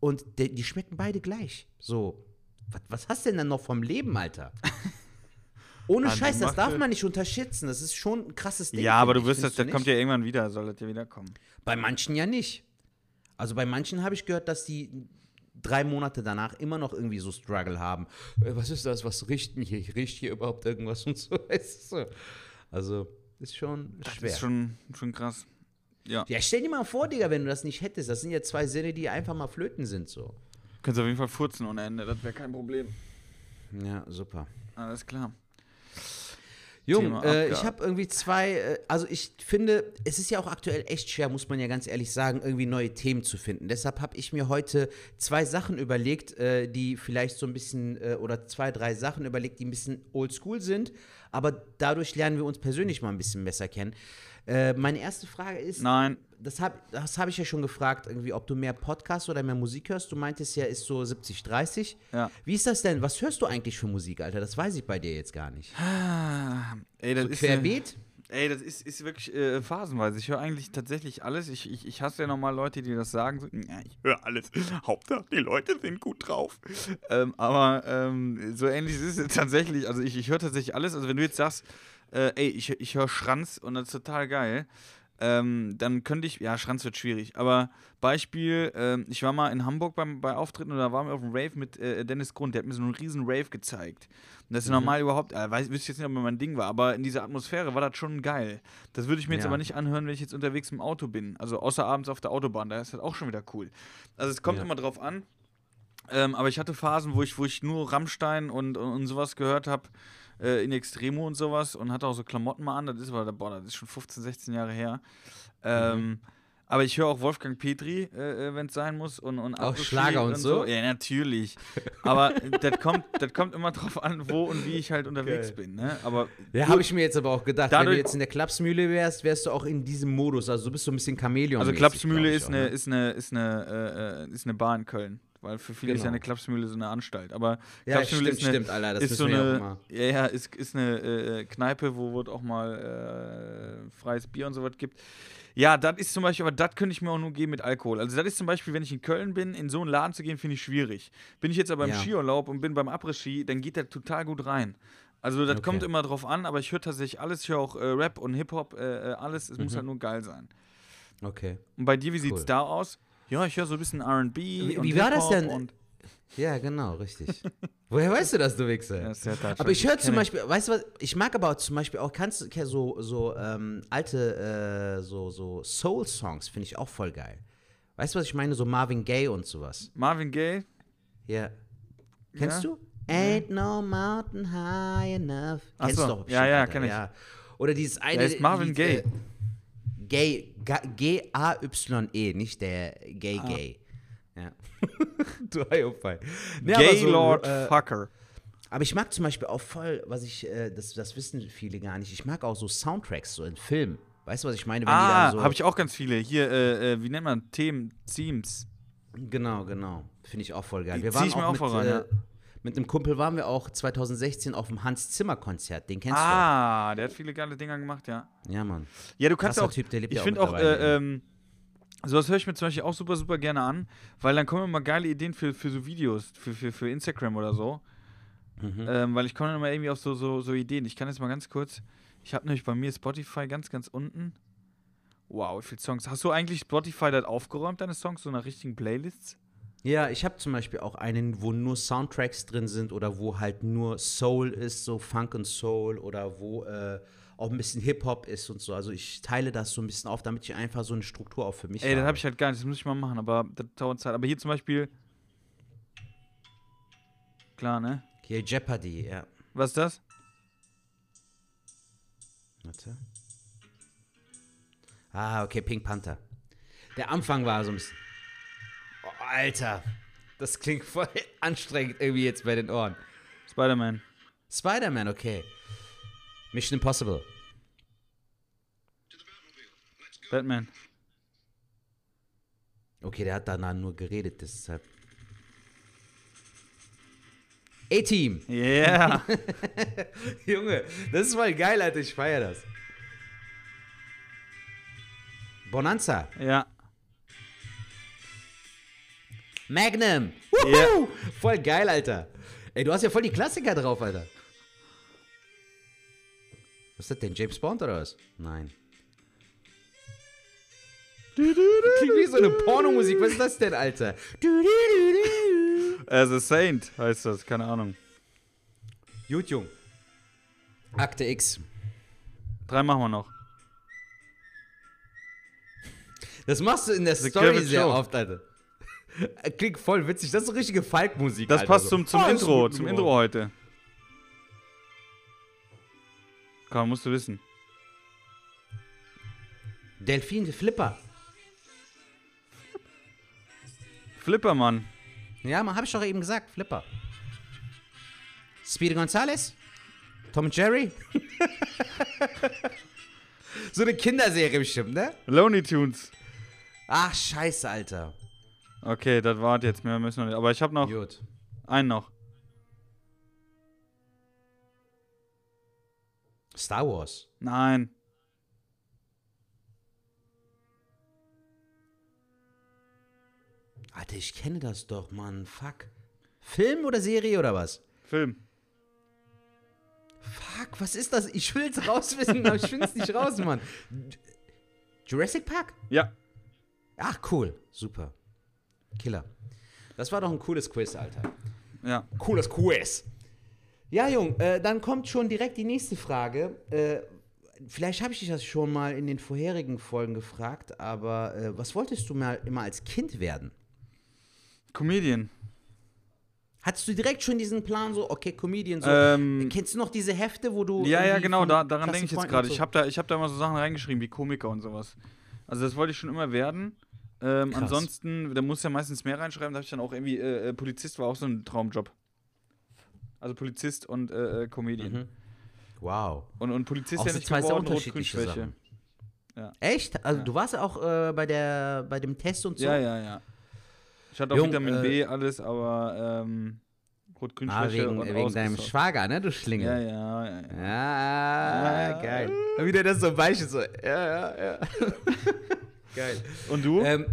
Und der, die schmecken beide gleich. So, was, was hast du denn dann noch vom Leben, Alter? *laughs* Ohne Scheiß, das darf Handgemachte- man nicht unterschätzen. Das ist schon ein krasses Ding. Ja, aber du wirst das, das kommt ja irgendwann wieder, soll das ja wieder kommen. Bei manchen ja nicht. Also bei manchen habe ich gehört, dass die drei Monate danach immer noch irgendwie so Struggle haben. Äh, Was ist das? Was riecht mich hier? Riecht hier überhaupt irgendwas und *laughs* so? Du? Also, ist schon Das schwer. ist schon, schon krass. Ja. ja, stell dir mal vor, Digga, wenn du das nicht hättest. Das sind ja zwei Sinne, die einfach mal flöten sind, so. Könntest auf jeden Fall furzen ohne Ende, das wäre kein Problem. Ja, super. Alles klar. Jung, äh, ich habe irgendwie zwei, äh, also ich finde, es ist ja auch aktuell echt schwer, muss man ja ganz ehrlich sagen, irgendwie neue Themen zu finden. Deshalb habe ich mir heute zwei Sachen überlegt, äh, die vielleicht so ein bisschen, äh, oder zwei, drei Sachen überlegt, die ein bisschen oldschool sind, aber dadurch lernen wir uns persönlich mal ein bisschen besser kennen. Äh, meine erste Frage ist, Nein, das habe das hab ich ja schon gefragt, irgendwie, ob du mehr Podcast oder mehr Musik hörst. Du meintest ja, ist so 70-30. Ja. Wie ist das denn? Was hörst du eigentlich für Musik, Alter? Das weiß ich bei dir jetzt gar nicht. Ah, ey, das So ist querbeet? Ey, das ist, ist wirklich äh, phasenweise. Ich höre eigentlich tatsächlich alles. Ich, ich, ich hasse ja nochmal Leute, die das sagen. So, ja, ich höre alles. *laughs* Hauptsache, die Leute sind gut drauf. Ähm, aber ähm, so ähnlich ist es tatsächlich. Also ich, ich höre tatsächlich alles. Also wenn du jetzt sagst, äh, ey, ich, ich höre Schranz und das ist total geil, ähm, dann könnte ich, ja, Schranz wird schwierig. Aber Beispiel, ähm, ich war mal in Hamburg beim, bei Auftritten und da waren wir auf dem Rave mit äh, Dennis Grund. Der hat mir so einen riesen Rave gezeigt. Und das ist normal überhaupt, äh, weiß, wüsste jetzt nicht, ob mein Ding war, aber in dieser Atmosphäre war das schon geil. Das würde ich mir jetzt Ja. aber nicht anhören, wenn ich jetzt unterwegs im Auto bin. Also außer abends auf der Autobahn, da ist das auch schon wieder cool. Also es kommt Ja. immer drauf an. Ähm, aber ich hatte Phasen, wo ich, wo ich nur Rammstein und, und, und sowas gehört habe, äh, in Extremo und sowas und hatte auch so Klamotten mal an. Das ist aber, boah, das ist schon 15, 16 Jahre her. Ähm, Mhm. Aber ich höre auch Wolfgang Petri, äh, wenn es sein muss. Und, und Auch Schlager und so? Ja, natürlich. Aber das kommt, das kommt immer drauf an, wo und wie ich halt unterwegs Geil. bin. Ne? Aber Ja, habe ich mir jetzt aber auch gedacht, wenn du Dadurch- jetzt in der Klapsmühle wärst, wärst du auch in diesem Modus. Also du bist so ein bisschen Chamäleon. Also Klapsmühle ist auch, eine, ne? ist eine, ist eine, äh, äh, ist eine Bar in Köln. Weil für viele ist ja Genau. eine Klapsmühle so eine Anstalt. Aber Ja, Klapsmühle stimmt, ist eine, stimmt, Alter. Das ist so eine, ja, ja, ist, ist eine äh, Kneipe, wo es auch mal äh, freies Bier und sowas gibt. Ja, das ist zum Beispiel, aber das könnte ich mir auch nur geben mit Alkohol. Also das ist zum Beispiel, wenn ich in Köln bin, in so einen Laden zu gehen, finde ich schwierig. Bin ich jetzt aber im Ja. Skiurlaub und bin beim Après-Ski, dann geht der total gut rein. Also das Okay. kommt immer drauf an, aber ich höre tatsächlich alles, ich höre auch äh, Rap und Hip-Hop, äh, äh, alles, es Mhm. muss halt nur geil sein. Okay. Und bei dir, wie sieht's Cool. da aus? Ja, ich höre so ein bisschen R&B Wie- und wie war das denn? Und, Ja, genau, richtig. Woher weißt du das, du Wichser? ja, ist ja aber ich höre zum Beispiel, weißt du was, ich mag aber auch zum Beispiel auch, kannst so, so ähm, alte, äh, so, so Soul-Songs, finde ich auch voll geil. Weißt du, was ich meine? So Marvin Gaye und sowas. Marvin Gaye, Ja. Kennst Ja? du? Ain't no mountain high enough. Ach Kennst so. du doch Ja, ja, Alter, kenn ich. Ja. Oder dieses eine. Der ist Marvin Gaye. Äh, Gay, Ga- G-A-Y-E, nicht der Gay Ah. Gay. Ja. *laughs* du Eierfall. Nee, aber so, Gaylord äh, Fucker. aber ich mag zum Beispiel auch voll, was ich, äh, das, das wissen viele gar nicht, ich mag auch so Soundtracks, so in Filmen. Weißt du, was ich meine? Wenn Ah, so, habe ich auch ganz viele. Hier, äh, äh, wie nennt man Themen? Themes. Genau, genau. Finde ich auch voll geil. Die Wir zieh waren ich mir auch auch mit, voll rein, äh, ja. Mit einem Kumpel waren wir auch 2016 auf dem Hans Zimmer Konzert. Den kennst Ah, der hat viele geile Dinger gemacht, ja. du. Ja, Mann. Ja, du kannst Krasser auch. Typ, der lebt ich ja auch finde auch, mittlerweile, äh, ähm, sowas höre ich mir zum Beispiel auch super, super gerne an, weil dann kommen immer geile Ideen für, für so Videos, für, für, für Instagram oder so. Mhm. Ähm, weil ich komme dann immer irgendwie auf so, so, so Ideen. Ich kann jetzt mal ganz kurz. Ich habe nämlich bei mir Spotify ganz, ganz unten. Wow, wie viele Songs. Hast du eigentlich Spotify das aufgeräumt, deine Songs, so nach richtigen Playlists? Ja, ich habe zum Beispiel auch einen, wo nur Soundtracks drin sind oder wo halt nur Soul ist, so Funk und Soul oder wo äh, auch ein bisschen Hip-Hop ist und so. Also ich teile das so ein bisschen auf, damit ich einfach so eine Struktur auch für mich Ey, das habe. habe ich halt gar nicht. Das muss ich mal machen, aber das dauert Zeit. Aber hier zum Beispiel. Klar, ne? Hier Jeopardy, ja. Was ist das? Warte. Ah, okay, Pink Panther. Der Anfang war so ein bisschen. Alter. Das klingt voll *laughs* anstrengend irgendwie jetzt bei den Ohren. Spider-Man. Spider-Man, okay. Mission Impossible. Batman. Okay, der hat danach nur geredet, deshalb. A-Team. Yeah. *laughs* Junge, das ist voll geil, Alter. Ich feier das. Bonanza. ja. Magnum. Wuhu! Voll geil, Alter. Ey, du hast ja voll die Klassiker drauf, Alter. Was ist das denn? James Bond oder was? Nein. Klingt wie so eine Pornomusik. Was ist das denn, Alter? As a Saint heißt das, keine Ahnung. Gut, Jung. Akte X. Drei machen wir noch. Das machst du in der The Story Kevin sehr Show. oft, Alter. *laughs* Klingt voll witzig. Das ist so richtige Falkmusik. Das Alter, passt so. zum, zum Oh, Intro, zum. Intro heute. Komm, musst du wissen. Delfin, Flipper. Flippermann. Ja, man, hab ich doch eben gesagt. Flipper. Speedy Gonzales? Tom und Jerry? *laughs* so eine Kinderserie bestimmt, ne? Looney Tunes. Ach, scheiße, Alter. Okay, das war's jetzt. Mehr müssen wir nicht. Aber ich habe noch Gut. einen noch. Star Wars. Nein. Alter, ich kenne das doch, Mann. Fuck. Film oder Serie oder was? Film. Fuck, was ist das? Ich will's rauswissen, aber ich find's nicht raus, Mann. Jurassic Park? Ja. Ach, cool. Super. Killer. Das war doch ein cooles Quiz, Alter. Ja. Cooles Quiz. Ja, Jung, äh, dann kommt schon direkt die nächste Frage. Äh, vielleicht habe ich dich das schon mal in den vorherigen Folgen gefragt, aber äh, was wolltest du mal immer als Kind werden? Comedian. Hattest du direkt schon diesen Plan, so, okay, Comedian, so. Ähm, Kennst du noch diese Hefte, wo du. Ja, ja, genau, da, daran denke ich jetzt gerade. so- Ich habe da, ich hab da immer so Sachen reingeschrieben wie Komiker und sowas. Also das wollte ich schon immer werden. Ähm, ansonsten, da muss ja meistens mehr reinschreiben, da habe ich dann auch irgendwie, äh, äh, Polizist war auch so ein Traumjob. Also Polizist und äh, äh, Comedian. Mhm. Wow. Und, und Polizist Auch ja nicht zwei sehr geworden, unterschiedliche Rot-Grün-Schwäche. Sachen. Echt? Also Ja. du warst ja auch äh, bei, der, bei dem Test und so? Ja, ja, ja. Ich hatte auch Jung, Vitamin äh, B, alles, aber ähm, Ah, wegen, und wegen deinem. Schwager, ne, du Schlingel. Ja, ja, ja. ja. Ja, Ja. geil. Wie der das so beispielt, so, ja, ja, ja. *laughs* geil. Und du? Ähm,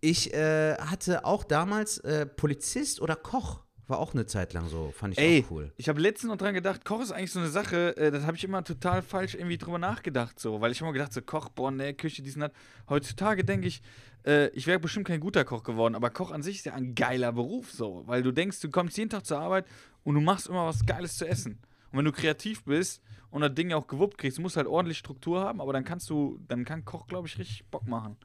ich äh, hatte auch damals äh, Polizist oder Koch. War auch eine Zeit lang so, fand ich Ey, auch cool. ich habe letztens noch dran gedacht, Koch ist eigentlich so eine Sache, äh, das habe ich immer total falsch irgendwie drüber nachgedacht, so, weil ich immer gedacht, so Koch, boah, ne, Küche, diesen hat. Heutzutage denke ich, äh, ich wäre bestimmt kein guter Koch geworden, aber Koch an sich ist ja ein geiler Beruf, so, weil du denkst, du kommst jeden Tag zur Arbeit und du machst immer was Geiles zu essen. Und wenn du kreativ bist und das Ding auch gewuppt kriegst, du musst halt ordentlich Struktur haben, aber dann kannst du, dann kann Koch, glaube ich, richtig Bock machen.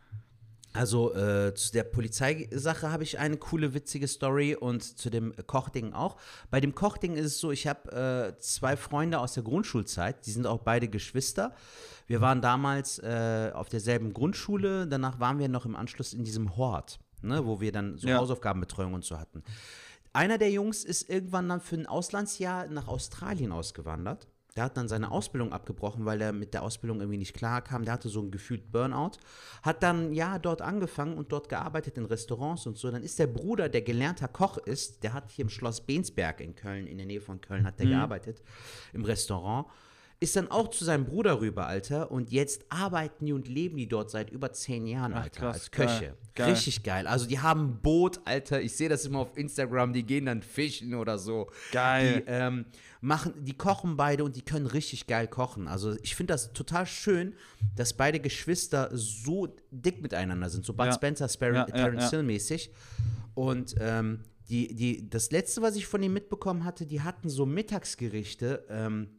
Also äh, zu der Polizeisache habe ich eine coole, witzige Story und zu dem Kochding auch. Bei dem Kochding ist es so, ich habe äh, zwei Freunde aus der Grundschulzeit, die sind auch beide Geschwister. Wir waren damals äh, auf derselben Grundschule, danach waren wir noch im Anschluss in diesem Hort, ne, wo wir dann so Ja. Hausaufgabenbetreuung und so hatten. Einer der Jungs ist irgendwann dann für ein Auslandsjahr nach Australien ausgewandert. Der hat dann seine Ausbildung abgebrochen, weil er mit der Ausbildung irgendwie nicht klar kam. Der hatte so ein gefühlt Burnout. Hat dann ja dort angefangen und dort gearbeitet in Restaurants und so. Dann ist der Bruder, der gelernter Koch ist, der hat hier im Schloss Bensberg in Köln, in der Nähe von Köln, hat der gearbeitet, im Restaurant. Ist dann auch zu seinem Bruder rüber, Alter. Und jetzt arbeiten die und leben die dort seit über zehn Jahren, Ach, Alter, krass, als Köche. geil. Richtig geil. Also die haben ein Boot, Alter. Ich sehe das immer auf Instagram. Die gehen dann fischen oder so. Geil. Die ähm, machen, die kochen beide und die können richtig geil kochen. Also ich finde das total schön, dass beide Geschwister so dick miteinander sind. So Bud Ja. Spencer, Sparrow, Ja, Terence ja. Hill mäßig. Und ähm, die, die, das letzte, was ich von ihnen mitbekommen hatte, die hatten so Mittagsgerichte, ähm,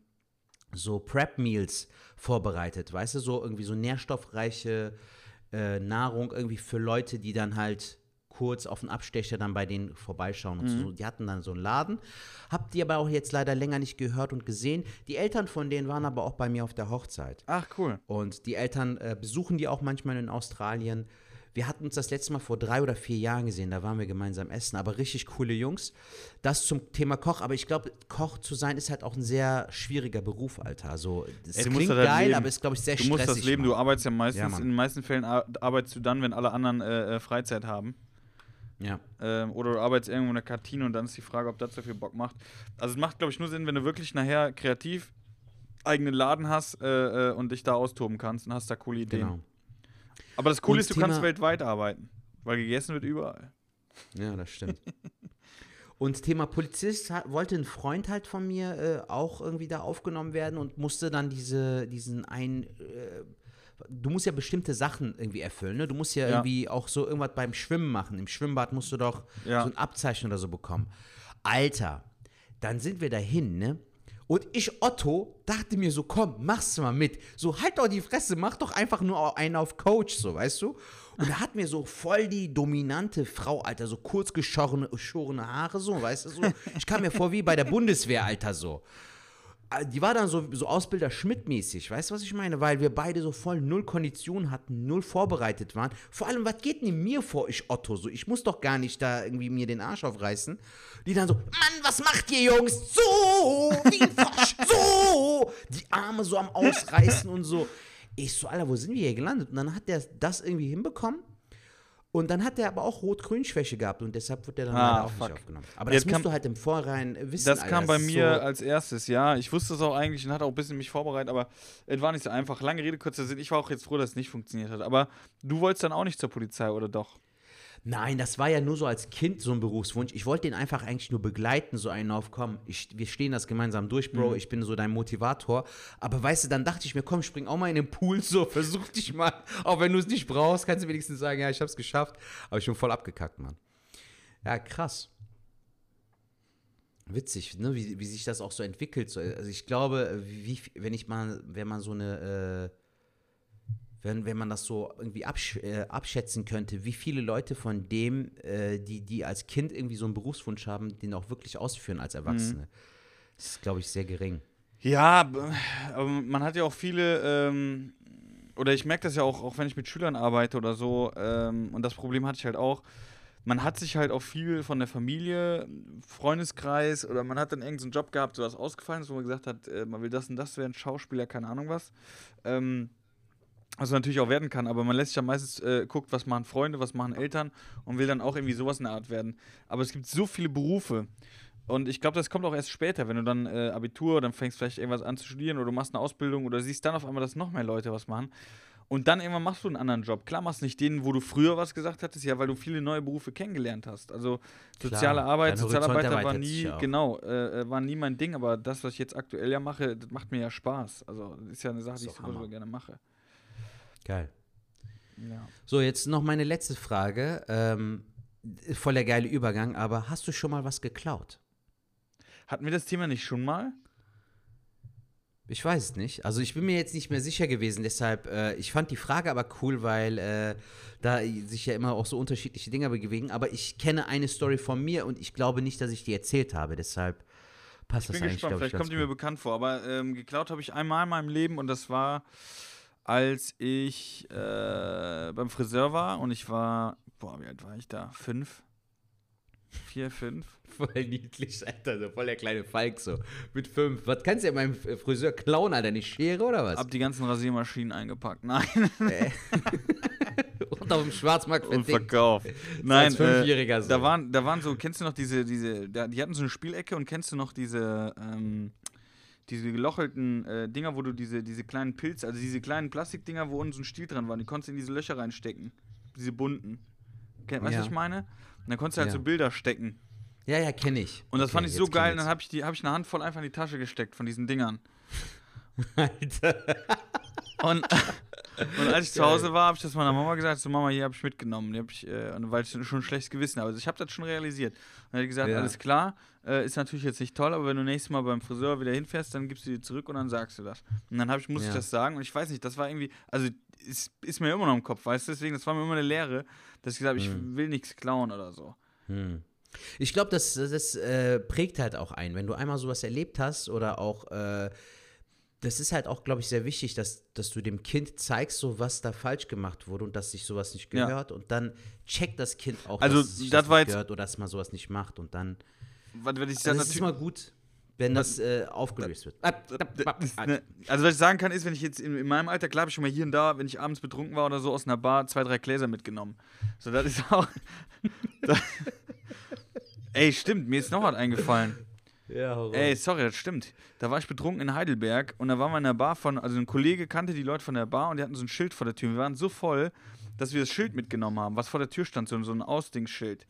so Prep-Meals vorbereitet, weißt du, so irgendwie so nährstoffreiche äh, Nahrung irgendwie für Leute, die dann halt kurz auf den Abstecher dann bei denen vorbeischauen und so. Die hatten dann so einen Laden. Habt ihr aber auch jetzt leider länger nicht gehört und gesehen. Die Eltern von denen waren aber auch bei mir auf der Hochzeit. Ach, cool. Und die Eltern äh, besuchen die auch manchmal in Australien. Wir hatten uns das letzte Mal vor drei oder vier Jahren gesehen, da waren wir gemeinsam essen, aber richtig coole Jungs. Das zum Thema Koch, aber ich glaube, Koch zu sein ist halt auch ein sehr schwieriger Beruf, Alter. Also, das Ey, du klingt das geil, leben. aber ist, glaube ich, sehr Du stressig. musst das leben, du Mann. arbeitest ja meistens, Ja, in den meisten Fällen ar- arbeitest du dann, wenn alle anderen äh, äh, Freizeit haben. Ja. Ähm, oder du arbeitest irgendwo in der Kantine und dann ist die Frage, ob das so viel Bock macht. Also es macht, glaube ich, nur Sinn, wenn du wirklich nachher kreativ eigenen Laden hast äh, äh, und dich da austoben kannst und hast da coole Ideen. Genau. Aber das Coole ist, du kannst Thema- weltweit arbeiten. Weil gegessen wird überall. Ja, das stimmt. Und Thema Polizist wollte ein Freund halt von mir äh, auch irgendwie da aufgenommen werden und musste dann diese, diesen ein. Äh, du musst ja bestimmte Sachen irgendwie erfüllen, ne? Du musst ja, Ja. irgendwie auch so irgendwas beim Schwimmen machen. Im Schwimmbad musst du doch Ja. so ein Abzeichen oder so bekommen. Alter, dann sind wir dahin, ne? Und ich, Otto, dachte mir so, komm, mach's mal mit. So, halt doch die Fresse, mach doch einfach nur einen auf Coach, so, weißt du? Und er hat mir so voll die dominante Frau, Alter, so kurz geschorene Haare, so, weißt du, so. Ich kam mir vor wie bei der Bundeswehr, Alter, so. Äh, Die war dann so, so Ausbilder Schmidt-mäßig, weißt du, was ich meine? Weil wir beide so voll null Kondition hatten, null vorbereitet waren. Vor allem, was geht denn mir vor, ich Otto? So, ich muss doch gar nicht da irgendwie mir den Arsch aufreißen. Die dann so, Mann, was macht ihr Jungs? So, wie ein Frosch, so. Die Arme so am Ausreißen und so. Ich so, Alter, wo sind wir hier gelandet? Und dann hat der das irgendwie hinbekommen. Und dann hat er aber auch Rot-Grün-Schwäche gehabt und deshalb wurde er dann Ah, leider auch fuck. nicht aufgenommen. Aber Jetzt das musst kam- du halt im Vorrein wissen. Das Alter. kam bei ist mir so, als erstes, ja. Ich wusste es auch eigentlich und hatte auch ein bisschen mich vorbereitet, aber es war nicht so einfach. Lange Rede, kurzer Sinn. Ich war auch jetzt froh, dass es nicht funktioniert hat. Aber du wolltest dann auch nicht zur Polizei, oder doch? Nein, das war ja nur so als Kind so ein Berufswunsch. Ich wollte den einfach eigentlich nur begleiten, so einen auf, komm, ich, wir stehen das gemeinsam durch, Bro, ich bin so dein Motivator. Aber weißt du, dann dachte ich mir, komm, spring auch mal in den Pool, so, *laughs* versuch dich mal. Auch wenn du es nicht brauchst, kannst du wenigstens sagen, ja, ich hab's geschafft. Aber ich bin voll abgekackt, Mann. Ja, krass. Witzig, ne, wie, wie sich das auch so entwickelt. So, also ich glaube, wie, wenn ich mal, wenn man so eine, äh, wenn, wenn man das so irgendwie absch äh, abschätzen könnte, wie viele Leute von dem, äh, die, die als Kind irgendwie so einen Berufswunsch haben, den auch wirklich ausführen als Erwachsene. Das ist, glaube ich, sehr gering. Ja, aber man hat ja auch viele, ähm, oder ich merke das ja auch, auch wenn ich mit Schülern arbeite oder so, ähm, und das Problem hatte ich halt auch, man hat sich halt auch viel von der Familie, Freundeskreis, oder man hat dann irgendeinen Job gehabt, so was ausgefallen ist, wo man gesagt hat, äh, man will das und das werden, Schauspieler, keine Ahnung was. Ähm, was man natürlich auch werden kann, aber man lässt sich ja meistens äh, guckt, was machen Freunde, was machen Eltern und will dann auch irgendwie sowas in der Art werden. Aber es gibt so viele Berufe. Und ich glaube, das kommt auch erst später, wenn du dann äh, Abitur, dann fängst vielleicht irgendwas an zu studieren oder du machst eine Ausbildung oder siehst dann auf einmal, dass noch mehr Leute was machen. Und dann irgendwann machst du einen anderen Job. Klar machst du nicht den, wo du früher was gesagt hattest, ja, weil du viele neue Berufe kennengelernt hast. Also soziale Arbeit, dein Horizont Sozialarbeiter war nie, genau, äh, äh, war nie mein Ding, aber das, was ich jetzt aktuell ja mache, das macht mir ja Spaß. Also das ist ja eine Sache, die ich super, super gerne mache. Geil. Ja. So, jetzt noch meine letzte Frage. Ähm, voll der geile Übergang, aber hast du schon mal was geklaut? Hatten wir das Thema nicht schon mal? Ich weiß es nicht. Also ich bin mir jetzt nicht mehr sicher gewesen, deshalb, äh, ich fand die Frage aber cool, weil äh, da sich ja immer auch so unterschiedliche Dinge bewegen. Aber ich kenne eine Story von mir und ich glaube nicht, dass ich die erzählt habe. Deshalb passt Ich das bin eigentlich, gespannt, ich, vielleicht kommt die mir bekannt vor. Aber ähm, geklaut habe ich einmal in meinem Leben und das war, als ich äh, beim Friseur war und ich war, boah, wie alt war ich da? Fünf? Vier, fünf? *laughs* Voll niedlich, Alter, so voll der kleine Falk so. Mit fünf. Was kannst du ja meinem Friseur klauen, Alter? Eine Schere oder was? Hab die ganzen Rasiermaschinen eingepackt. Nein. *laughs* Und auf dem Schwarzmarkt und verdickt. verkauft. Nein, als Fünfjähriger äh, so. da waren, da waren so, kennst du noch diese, diese, da, die hatten so eine Spielecke und kennst du noch diese, ähm, diese gelochelten äh, Dinger, wo du diese, diese kleinen Pilze, also diese kleinen Plastikdinger, wo unten so ein Stiel dran war, die konntest du in diese Löcher reinstecken. Diese bunten. Weißt du, Ja. was ich meine? Und dann konntest du halt Ja. so Bilder stecken. Ja, ja, kenne ich. Und das Okay, fand ich so geil, und dann habe ich, die- hab ich eine Handvoll einfach in die Tasche gesteckt von diesen Dingern. *laughs* Alter. Und, *laughs* und als ich *laughs* zu Hause war, habe ich das meiner Mama gesagt, so Mama, hier habe ich mitgenommen. Die hab ich, äh, weil ich schon ein schlechtes Gewissen habe. Also ich habe das schon realisiert. Und dann hat gesagt, Ja. alles klar, äh, ist natürlich jetzt nicht toll, aber wenn du nächstes Mal beim Friseur wieder hinfährst, dann gibst du die zurück und dann sagst du das. Und dann ich, muss ich Ja. das sagen und ich weiß nicht, das war irgendwie, also ist, ist mir immer noch im Kopf, weißt du, deswegen, das war mir immer eine Lehre, dass ich gesagt habe, Mhm. ich will nichts klauen oder so. Hm. Ich glaube, das, das äh, prägt halt auch ein. Wenn du einmal sowas erlebt hast oder auch, äh, das ist halt auch, glaube ich, sehr wichtig, dass, dass du dem Kind zeigst, so was da falsch gemacht wurde und dass sich sowas nicht Ja. gehört. Und dann checkt das Kind auch, Also, dass sich das das war nicht gehört oder dass man sowas nicht macht. Und dann. Was, was ich Also das ist immer gut, wenn das äh, aufgelöst wird. Ne, Also, was ich sagen kann, ist, wenn ich jetzt in, in meinem Alter, klar, habe ich schon mal hier und da, wenn ich abends betrunken war oder so, aus einer Bar zwei, drei Gläser mitgenommen. So, das ist auch. *laughs* *laughs* ey, stimmt, mir ist noch was eingefallen. Ja, Horror. Ey, sorry, das stimmt. Da war ich betrunken in Heidelberg und da waren wir in der Bar von, also ein Kollege kannte die Leute von der Bar und die hatten so ein Schild vor der Tür. Wir waren so voll, dass wir das Schild mitgenommen haben, was vor der Tür stand, so, ein Ausdingsschild.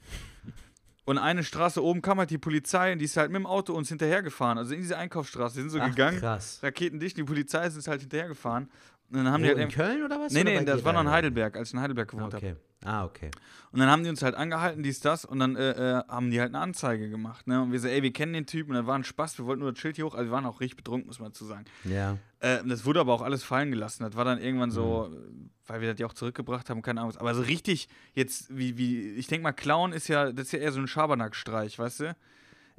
Und eine Straße oben kam halt die Polizei und die ist halt mit dem Auto uns hinterhergefahren. Also in diese Einkaufsstraße, die sind so Ach, gegangen, krass. raketendicht, die Polizei ist uns halt hinterhergefahren. Und dann haben Wo, die halt in Köln oder was? Nee, oder nee, das war noch in? Heidelberg, als ich in Heidelberg gewohnt habe. Ah, okay. Und dann haben die uns halt angehalten, dies, das, und dann äh, äh, haben die halt eine Anzeige gemacht. Ne? Und wir so, ey, wir kennen den Typen, und das war ein Spaß, wir wollten nur das Schild hier hoch, also wir waren auch richtig betrunken, muss man dazu sagen. Ja. Äh, das wurde aber auch alles fallen gelassen. Das war dann irgendwann so, Mhm. weil wir das ja auch zurückgebracht haben, keine Ahnung. Aber so richtig, jetzt, wie, wie, ich denke mal, Clown ist ja, das ist ja eher so ein Schabernack-Streich, weißt du?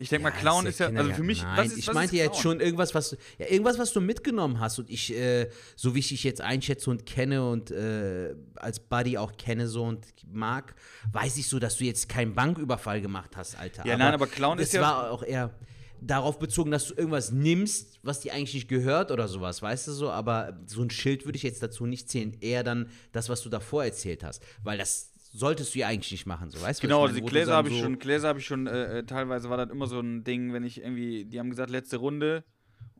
Ich denke mal, Clown ist ja, also für mich, Nein, ist, ich meinte ist jetzt schon irgendwas, was du, ja, irgendwas, was du mitgenommen hast und ich, äh, so wie ich dich jetzt einschätze und kenne und äh, als Buddy auch kenne so und mag, weiß ich so, dass du jetzt keinen Banküberfall gemacht hast, Alter. Ja, nein, aber Clown ist ja- war auch eher darauf bezogen, dass du irgendwas nimmst, was dir eigentlich nicht gehört oder sowas, weißt du so, aber so ein Schild würde ich jetzt dazu nicht zählen, eher dann das, was du davor erzählt hast, weil das solltest du ja eigentlich nicht machen, so, weißt du? Genau, also ich die du Gläser habe ich so- schon, Gläser habe ich schon, äh, teilweise war das immer so ein Ding, wenn ich irgendwie, die haben gesagt, letzte Runde.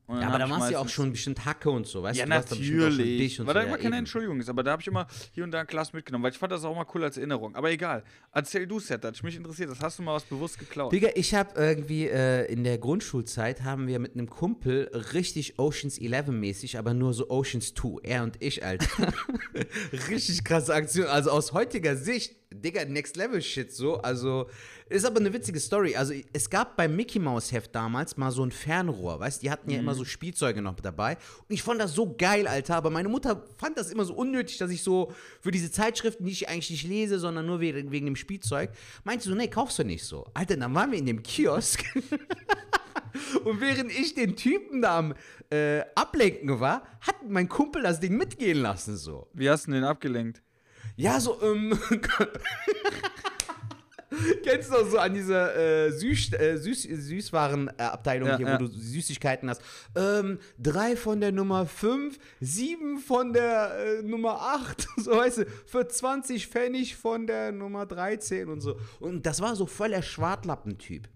Ja, aber da machst du ja auch schon bestimmt Hacke und so, weißt Ja, du? da schon natürlich. dich und Weil so, da immer ja, keine eben. Entschuldigung ist. Aber da habe ich immer hier und da ein Glas mitgenommen, weil ich fand das auch mal cool als Erinnerung. Aber egal. Erzähl du, Setat. Mich interessiert das. Hast du mal was bewusst geklaut? Digga, ich habe irgendwie äh, in der Grundschulzeit haben wir mit einem Kumpel richtig Oceans 11 mäßig, aber nur so Oceans 2, er und ich, Alter. *laughs* *laughs* richtig krasse Aktion. Also aus heutiger Sicht, Digga, Next Level Shit so. Also ist aber eine witzige Story. Also es gab beim Mickey Mouse Heft damals mal so ein Fernrohr, weißt? Die hatten ja immer so Spielzeuge noch mit dabei. Und ich fand das so geil, Alter. Aber meine Mutter fand das immer so unnötig, dass ich so für diese Zeitschriften, die ich eigentlich nicht lese, sondern nur wegen, wegen dem Spielzeug, meinte so, nee, kaufst du nicht so. Alter, dann waren wir in dem Kiosk. *laughs* Und während ich den Typen da am äh, Ablenken war, hat mein Kumpel das Ding mitgehen lassen, so. Wie hast du den abgelenkt? Ja, so, ähm. *laughs* Kennst du so an dieser äh, Süß, äh, Süß, Süßwarenabteilung Ja, hier, ja. wo du Süßigkeiten hast? Ähm, drei von der Nummer 5, sieben von der äh, Nummer 8, *laughs* so weißt du, für 20 Pfennig von der Nummer 13 und so. Und das war so voll der Schwartlappentyp.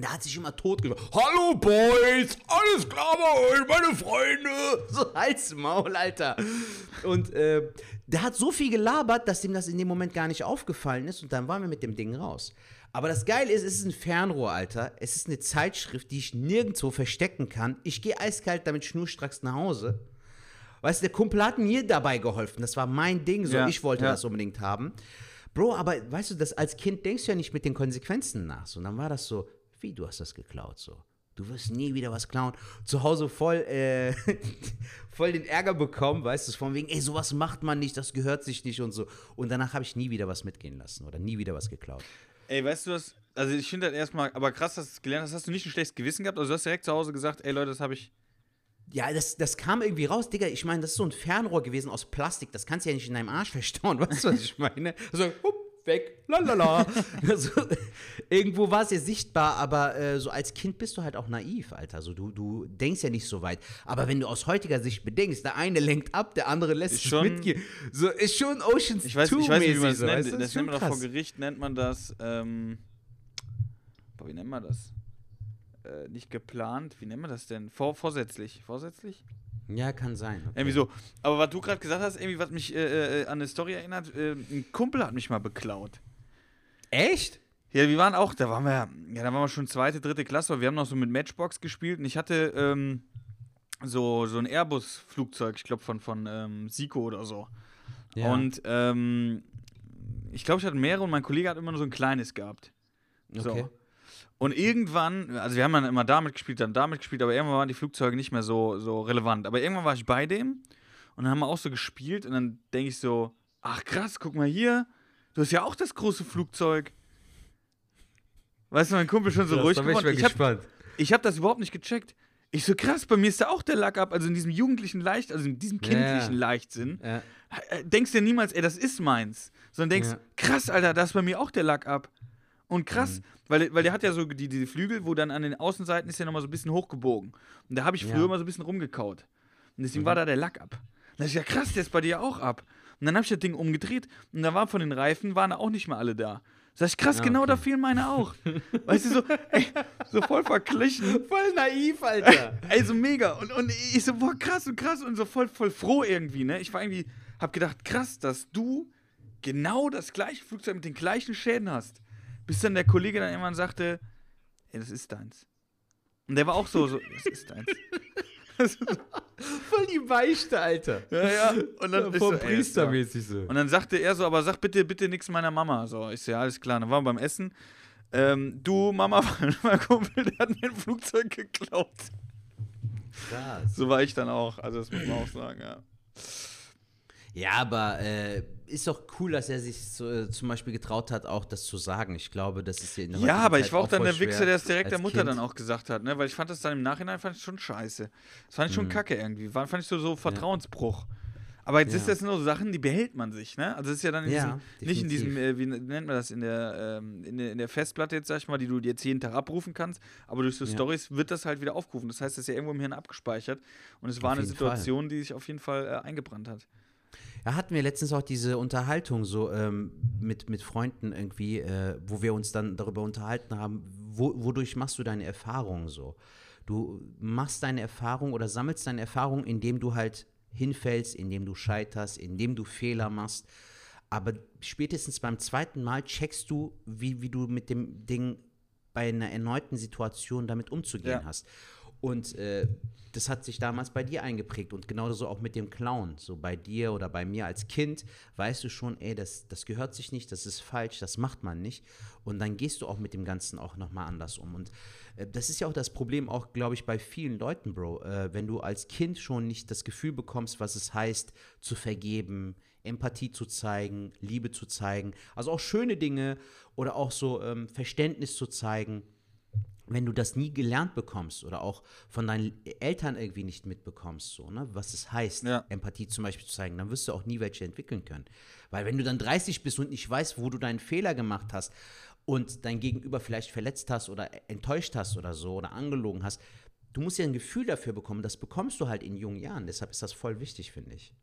Der hat sich immer tot. Hallo Boys, alles klar bei euch, meine Freunde. *laughs* So Hals, Maul, Alter. Und äh, der hat so viel gelabert, dass ihm das in dem Moment gar nicht aufgefallen ist. Und dann waren wir mit dem Ding raus. Aber das Geile ist, es ist ein Fernrohr, Alter. Es ist eine Zeitschrift, die ich nirgendwo verstecken kann. Ich gehe eiskalt damit schnurstracks nach Hause. Weißt du, der Kumpel hat mir dabei geholfen. Das war mein Ding, so Ja, ich wollte ja. das unbedingt haben. Bro, aber weißt du, das als Kind denkst du ja nicht mit den Konsequenzen nach. So, und dann war das so, wie du hast das geklaut, so. Du wirst nie wieder was klauen. Zu Hause voll, äh, *laughs* voll den Ärger bekommen, weißt du, von wegen, ey, sowas macht man nicht, das gehört sich nicht und so. Und danach habe ich nie wieder was mitgehen lassen oder nie wieder was geklaut. Ey, weißt du was? Also, ich finde das erstmal, aber krass, dass du es gelernt hast. Hast du nicht ein schlechtes Gewissen gehabt? Also, du hast direkt zu Hause gesagt, ey, Leute, das habe ich. Ja, das, das kam irgendwie raus, Digga. Ich meine, das ist so ein Fernrohr gewesen aus Plastik. Das kannst du ja nicht in deinem Arsch verstauen. *laughs* Weißt du, was ich meine? So, hup, weg, lalala. *laughs* also, irgendwo war es ja sichtbar, aber äh, so als Kind bist du halt auch naiv, Alter. So, du, du denkst ja nicht so weit. Aber wenn du aus heutiger Sicht bedenkst, der eine lenkt ab, der andere lässt Ist sich schon- mitgehen. So, ist schon Oceans Ich weiß, 2 ich weiß nicht, wie man das so, nennt. weißt du? Das schon nennt man doch vor. Gericht, nennt man das, ähm. Boah, wie nennt man das? Äh, nicht geplant, wie nennt man das denn? Vor, vorsätzlich. Vorsätzlich? Ja, kann sein. Okay. Irgendwie so. Aber was du gerade gesagt hast, irgendwie, was mich äh, äh, an eine Story erinnert, äh, ein Kumpel hat mich mal beklaut. Echt? Ja, wir waren auch, da waren wir, ja, da waren wir schon zweite, dritte Klasse, aber wir haben noch so mit Matchbox gespielt und ich hatte ähm, so, so ein Airbus-Flugzeug, ich glaube von, von ähm, Sico oder so. Ja. Und ähm, ich glaube, ich hatte mehrere und mein Kollege hat immer nur so ein kleines gehabt. So. Okay. Und irgendwann, also wir haben dann immer damit gespielt, dann damit gespielt, aber irgendwann waren die Flugzeuge nicht mehr so, so relevant. Aber irgendwann war ich bei dem und dann haben wir auch so gespielt und dann denke ich so, ach krass, guck mal hier, du hast ja auch das große Flugzeug. Weißt du, mein Kumpel schon so Krass, ruhig ich geworden. mal Ich habe ich hab das überhaupt nicht gecheckt. Ich so, krass, bei mir ist da auch der Lack ab. Also in diesem jugendlichen Leicht, also in diesem Ja, ja. kindlichen Leichtsinn. Ja. äh, denkst dir niemals, ey, das ist meins. Sondern denkst, Ja. krass, Alter, da ist bei mir auch der Lack ab. Und krass, Mhm. weil, weil der hat ja so die, diese Flügel, wo dann an den Außenseiten ist ja nochmal so ein bisschen hochgebogen. Und da habe ich früher Ja. Mhm. mal so ein bisschen rumgekaut. Und deswegen war da der Lack ab. Und da ist ja krass, der ist bei dir auch ab. Und dann habe ich das Ding umgedreht und da waren von den Reifen, waren auch nicht mehr alle da. Sag ich, krass, Ah, genau okay. da fehlen meine auch. *laughs* weißt du, so, ey, so voll verglichen. Voll naiv, Alter. *laughs* Ey, so mega. Und, und ich so, boah, krass und krass und so voll, voll froh irgendwie, ne? Ich war irgendwie, hab gedacht, krass, dass du genau das gleiche Flugzeug mit den gleichen Schäden hast. Bis dann der Kollege dann irgendwann sagte, ey, das ist deins. Und der war auch so, so, das ist deins. *laughs* Voll die Beichte, Alter. ja, ja. Und dann, ich so, Vom ey, Priester ja. mäßig so. Und dann sagte er so, aber sag bitte, bitte nichts meiner Mama. So, ich so, ja, alles klar. Dann waren wir beim Essen. Ähm, du, Mama, *laughs* mein Kumpel, der hat mir ein Flugzeug geklaut. Krass. So war ich dann auch. Also, das muss man auch sagen, ja. Ja, aber äh, ist doch cool, dass er sich so, äh, zum Beispiel getraut hat, auch das zu sagen. Ich glaube, das ist ja in der Ja, aber Zeit ich war auch dann der Wichser, der es direkt der Mutter Kind. dann auch gesagt hat, ne? Weil ich fand das dann im Nachhinein fand ich schon scheiße. Das fand ich schon kacke irgendwie. War, fand ich so, so Vertrauensbruch. Aber jetzt Ja. ist das nur so Sachen, die behält man sich, ne? Also es ist ja dann in Ja, diesem, nicht in diesem, äh, wie nennt man das, in der, ähm, in der, in der Festplatte jetzt, sag ich mal, die du jetzt jeden Tag abrufen kannst, aber durch so Ja. Stories wird das halt wieder aufgerufen. Das heißt, das ist ja irgendwo im Hirn abgespeichert. Und es war eine jeden Fall. Situation, die sich auf jeden Fall äh, eingebrannt hat. Ja, hatten wir letztens auch diese Unterhaltung so ähm, mit, mit Freunden irgendwie, äh, wo wir uns dann darüber unterhalten haben, wo, wodurch machst du deine Erfahrungen so? Du machst deine Erfahrung oder sammelst deine Erfahrung, indem du halt hinfällst, indem du scheiterst, indem du Fehler machst. Aber spätestens beim zweiten Mal checkst du, wie, wie du mit dem Ding bei einer erneuten Situation damit umzugehen Ja. hast. Und äh, das hat sich damals bei dir eingeprägt und genauso auch mit dem Clown. So bei dir oder bei mir als Kind weißt du schon, ey, das, das gehört sich nicht, das ist falsch, das macht man nicht. Und dann gehst du auch mit dem Ganzen auch nochmal anders um. Und äh, das ist ja auch das Problem, auch glaube ich, bei vielen Leuten, Bro. Äh, wenn du als Kind schon nicht das Gefühl bekommst, was es heißt, zu vergeben, Empathie zu zeigen, Liebe zu zeigen, also auch schöne Dinge oder auch so ähm, Verständnis zu zeigen wenn du das nie gelernt bekommst oder auch von deinen Eltern irgendwie nicht mitbekommst, so, ne, was es heißt, Ja. Empathie zum Beispiel zu zeigen, dann wirst du auch nie welche entwickeln können. Weil wenn du dann 30 bist und nicht weißt, wo du deinen Fehler gemacht hast und dein Gegenüber vielleicht verletzt hast oder enttäuscht hast oder so oder angelogen hast, du musst ja ein Gefühl dafür bekommen, das bekommst du halt in jungen Jahren. Deshalb ist das voll wichtig, finde ich.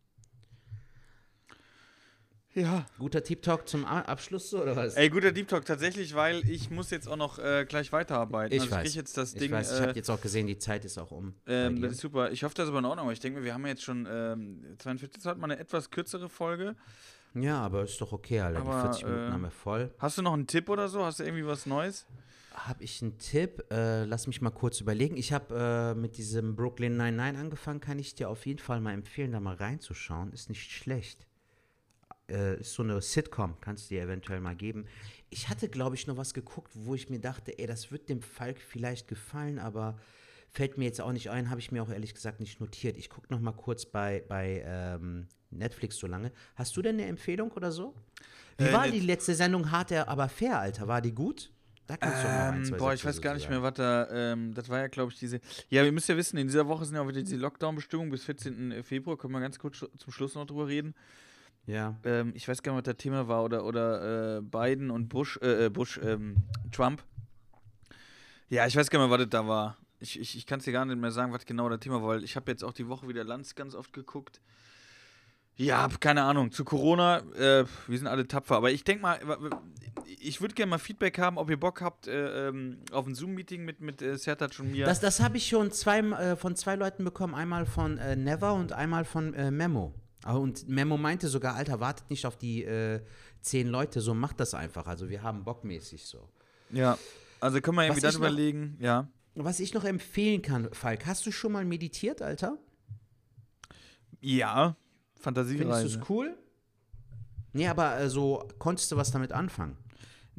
Ja. Guter Deep Talk zum Abschluss so, oder was? Ey, guter Deep Talk tatsächlich, weil ich muss jetzt auch noch äh, gleich weiterarbeiten. ich also weiß. krieg jetzt das ich Ding. weiß, ich äh, habe jetzt auch gesehen, die Zeit ist auch um. Ähm, das ist super. Ich hoffe, das ist aber in Ordnung. aber Ich denke, mir, wir haben jetzt schon ähm, 42, das hat mal eine etwas kürzere Folge. ja, aber ist doch okay, Alter. Aber, die 40 Minuten äh, haben wir voll. Hast du noch einen Tipp oder so? Hast du irgendwie was Neues? Habe ich einen Tipp? Äh, lass mich mal kurz überlegen. Ich habe äh, mit diesem Brooklyn 99 angefangen. Kann ich dir auf jeden Fall mal empfehlen, da mal reinzuschauen. Ist nicht schlecht. Äh, ist so eine Sitcom, kannst du dir eventuell mal geben. Ich hatte, glaube ich, noch was geguckt, wo ich mir dachte, ey, das wird dem Falk vielleicht gefallen, aber fällt mir jetzt auch nicht ein, habe ich mir auch ehrlich gesagt nicht notiert. Ich gucke noch mal kurz bei, bei ähm, Netflix so lange. Hast du denn eine Empfehlung oder so? Wie Äh, war die letzte Sendung Hart, aber fair, Alter? War die gut? Da kannst du noch mal ein, Ähm, zwei boah, ich weiß gar nicht mehr, was da. Ähm, das war ja, glaube ich, diese. Ja, ihr müsst ja wissen, in dieser Woche sind ja auch wieder diese Lockdown-Bestimmungen bis 14. Februar. Können wir ganz kurz zum Schluss noch drüber reden. Ja. Ähm, ich weiß gar nicht, was das Thema war. Oder, oder äh, Biden und Bush, äh, äh, Bush, ähm, Trump. Ja, ich weiß gar nicht mehr, was das da war. Ich, ich, ich kann es dir gar nicht mehr sagen, was genau das Thema war, weil ich habe jetzt auch die Woche wieder Lanz ganz oft geguckt. Ja, keine Ahnung. Zu Corona, äh, wir sind alle tapfer. Aber ich denke mal, ich würde gerne mal Feedback haben, ob ihr Bock habt äh, ähm, auf ein Zoom-Meeting mit, mit äh, Sertac und mir. Das, das habe ich schon zwei, äh, von zwei Leuten bekommen. Einmal von äh, Never und einmal von äh, Memo. Und Memo meinte sogar, Alter, wartet nicht auf die äh, zehn Leute, so macht das einfach. Also wir haben bockmäßig so. ja. Also können wir irgendwie dann ich noch- überlegen, ja. Was ich noch empfehlen kann, Falk, hast du schon mal meditiert, Alter? Ja, Findest Fantasiereise. du es cool? Nee, aber äh, so konntest du was damit anfangen.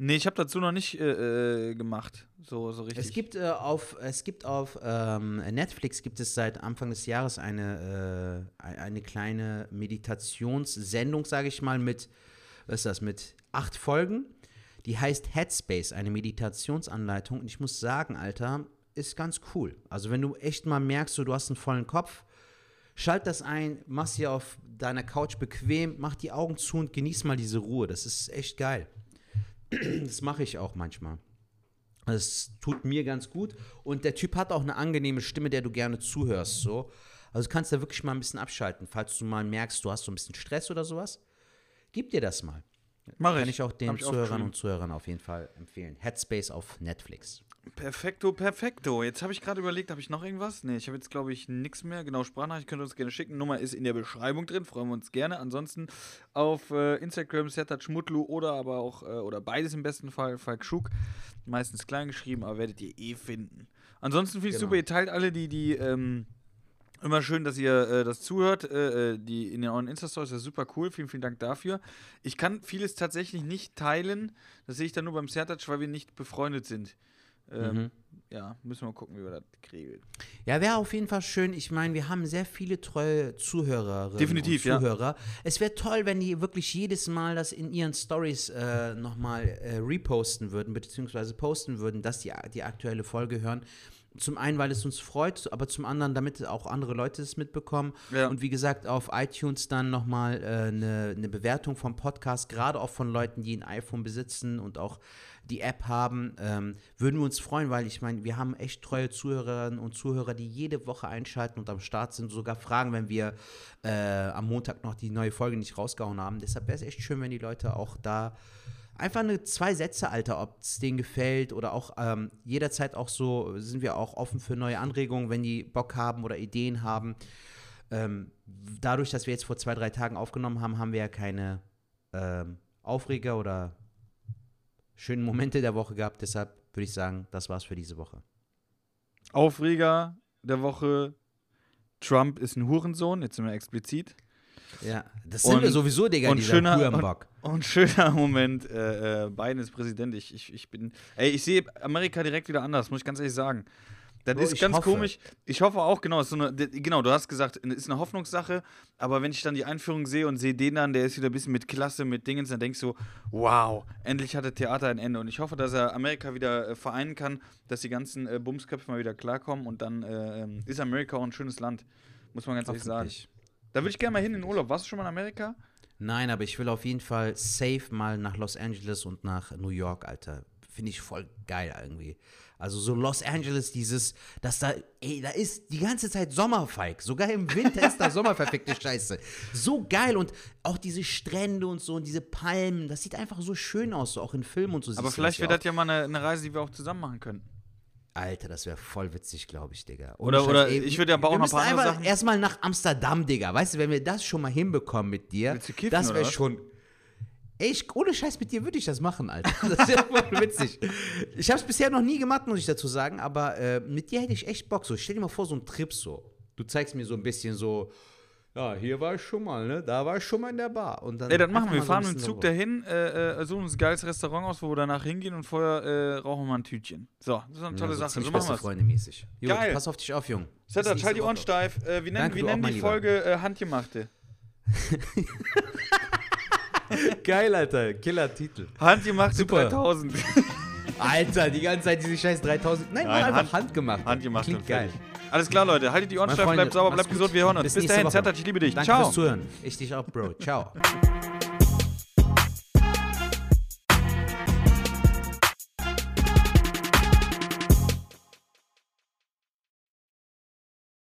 Nee, ich habe dazu noch nicht äh, äh, gemacht. So, so richtig. Es gibt äh, auf, es gibt auf ähm, Netflix gibt es seit Anfang des Jahres eine, äh, ein- eine kleine Meditationssendung, sage ich mal, mit, was ist das, mit acht Folgen. Die heißt Headspace, eine Meditationsanleitung. Und ich muss sagen, Alter, ist ganz cool. Also wenn du echt mal merkst, so, du hast einen vollen Kopf, schalt das ein, mach dir auf deiner Couch bequem, mach die Augen zu und genieß mal diese Ruhe. Das ist echt geil. *clears throat* Das mache ich auch manchmal. Das tut mir ganz gut. Und der Typ hat auch eine angenehme Stimme, der du gerne zuhörst. So. Also du kannst da wirklich mal ein bisschen abschalten. Falls du mal merkst, du hast so ein bisschen Stress oder sowas, gib dir das mal. Mach Kann ich. ich auch den ich Zuhörern und Zuhörern auf jeden Fall empfehlen. Headspace auf Netflix. Perfekto, perfekto. Jetzt habe ich gerade überlegt, habe ich noch irgendwas? Nee, ich habe jetzt, glaube ich, nichts mehr. Genau, Sprachnachricht könnt ihr uns gerne schicken. Nummer ist in der Beschreibung drin, freuen wir uns gerne. Ansonsten auf äh, Instagram Sertat Schmutlu oder aber auch, äh, oder beides im besten Fall, Falk Schuk. Meistens klein geschrieben, aber werdet ihr eh finden. Ansonsten finde ich Genau. super, ihr teilt alle die, die, ähm, Immer schön, dass ihr äh, das zuhört. Äh, äh, die in den euren Insta-Stories, das ist super cool. Vielen, vielen Dank dafür. Ich kann vieles tatsächlich nicht teilen. Das sehe ich dann nur beim Sertac, weil wir nicht befreundet sind. Ähm, Mhm. Ja, müssen wir mal gucken, wie wir das kriegen. Ja, wäre auf jeden Fall schön. Ich meine, wir haben sehr viele treue Zuhörerinnen Definitiv, und ja. Zuhörer. Es wäre toll, wenn die wirklich jedes Mal das in ihren Stories äh, nochmal äh, reposten würden, beziehungsweise posten würden, dass die die aktuelle Folge hören. Zum einen, weil es uns freut, aber zum anderen, damit auch andere Leute es mitbekommen. Ja. Und wie gesagt, auf iTunes dann nochmal eine äh, ne- ne Bewertung vom Podcast, gerade auch von Leuten, die ein iPhone besitzen und auch die App haben, ähm, würden wir uns freuen, weil ich meine, wir haben echt treue Zuhörerinnen und Zuhörer, die jede Woche einschalten und am Start sind, sogar fragen, wenn wir äh, am Montag noch die neue Folge nicht rausgehauen haben. Deshalb wäre es echt schön, wenn die Leute auch da einfach eine zwei Sätze, Alter, ob es denen gefällt oder auch ähm, jederzeit auch so sind wir auch offen für neue Anregungen, wenn die Bock haben oder Ideen haben. Ähm, dadurch, dass wir jetzt vor zwei, drei Tagen aufgenommen haben, haben wir ja keine ähm, Aufreger oder schönen Momente der Woche gehabt. Deshalb würde ich sagen, das war's für diese Woche. Aufreger der Woche: Trump ist ein Hurensohn. Jetzt sind wir explizit. Ja, das sind Und- wir sowieso, Digga, und dieser schöner- Hurenbock. Und schöner *laughs* Moment: äh, äh, Biden ist Präsident. Ich, ich, ich bin. Ey, ich sehe Amerika direkt wieder anders, muss ich ganz ehrlich sagen. Das Bro, ist ganz hoffe. komisch. Ich hoffe auch, genau, so eine, genau, du hast gesagt, es ist eine Hoffnungssache, aber wenn ich dann die Einführung sehe und sehe den dann, der ist wieder ein bisschen mit Klasse, mit Dingens, dann denkst du, wow, endlich hat das Theater ein Ende. Und ich hoffe, dass er Amerika wieder äh, vereinen kann, dass die ganzen äh, Bumsköpfe mal wieder klarkommen und dann äh, ähm, ist Amerika auch ein schönes Land, muss man ganz ehrlich sagen. Da würde ich gerne mal hin in den Urlaub. Warst du schon mal in Amerika? Nein, aber ich will auf jeden Fall safe mal nach Los Angeles und nach New York, Alter. Finde ich voll geil irgendwie. Also so Los Angeles, dieses, dass da, ey, da ist die ganze Zeit Sommerfeig. Sogar im Winter ist da *laughs* Sommer, verfickte Scheiße. So geil und auch diese Strände und so und diese Palmen, das sieht einfach so schön aus, so auch in Filmen und so. Aber vielleicht wäre das ja mal eine, eine Reise, die wir auch zusammen machen können. Alter, das wäre voll witzig, glaube ich, Digga. Ohne Oder- Scheiß, oder ich würde ja aber auch wir noch ein paar andere einfach Sachen- Erstmal nach Amsterdam, Digga. Weißt du, wenn wir das schon mal hinbekommen mit dir, kiffen, das wäre schon. Ey, ich, ohne Scheiß mit dir würde ich das machen, Alter. *laughs* Das wäre voll witzig. Ich habe es bisher noch nie gemacht, muss ich dazu sagen, aber äh, mit dir hätte ich echt Bock. So, stell dir mal vor, so ein Trip so. Du zeigst mir so ein bisschen so, ja, hier war ich schon mal, ne? Da war ich schon mal in der Bar. Und dann Ey, das machen wir. Wir fahren mit dem Zug dahin, äh, äh, suchen uns ein geiles Restaurant aus, wo wir danach hingehen und vorher äh, rauchen wir mal ein Tütchen. So, das ist eine tolle ja, so Sache. So machen wir's. Freunde mäßig. Gut, Geil. pass auf dich auf, Jung. Setter, nächste halt die Ohren Woche. steif. Äh, wie nennen, Danke, nennen die. Folge äh, Handgemachte? *laughs* Geil, Alter. Killer-Titel. Handgemachte Super. 3000. *laughs* Alter, die ganze Zeit diese scheiß 3000. Nein, Nein, einfach Hand- handgemacht. Handgemacht Klingt geil. Alles klar, Leute. Haltet die Ohren steif, bleibt sauber, bleibt gesund. Wir hören uns. Bis Bis dahin. Zettert, ich liebe dich. Danke Ciao. fürs Zuhören. Ich dich auch, Bro. Ciao.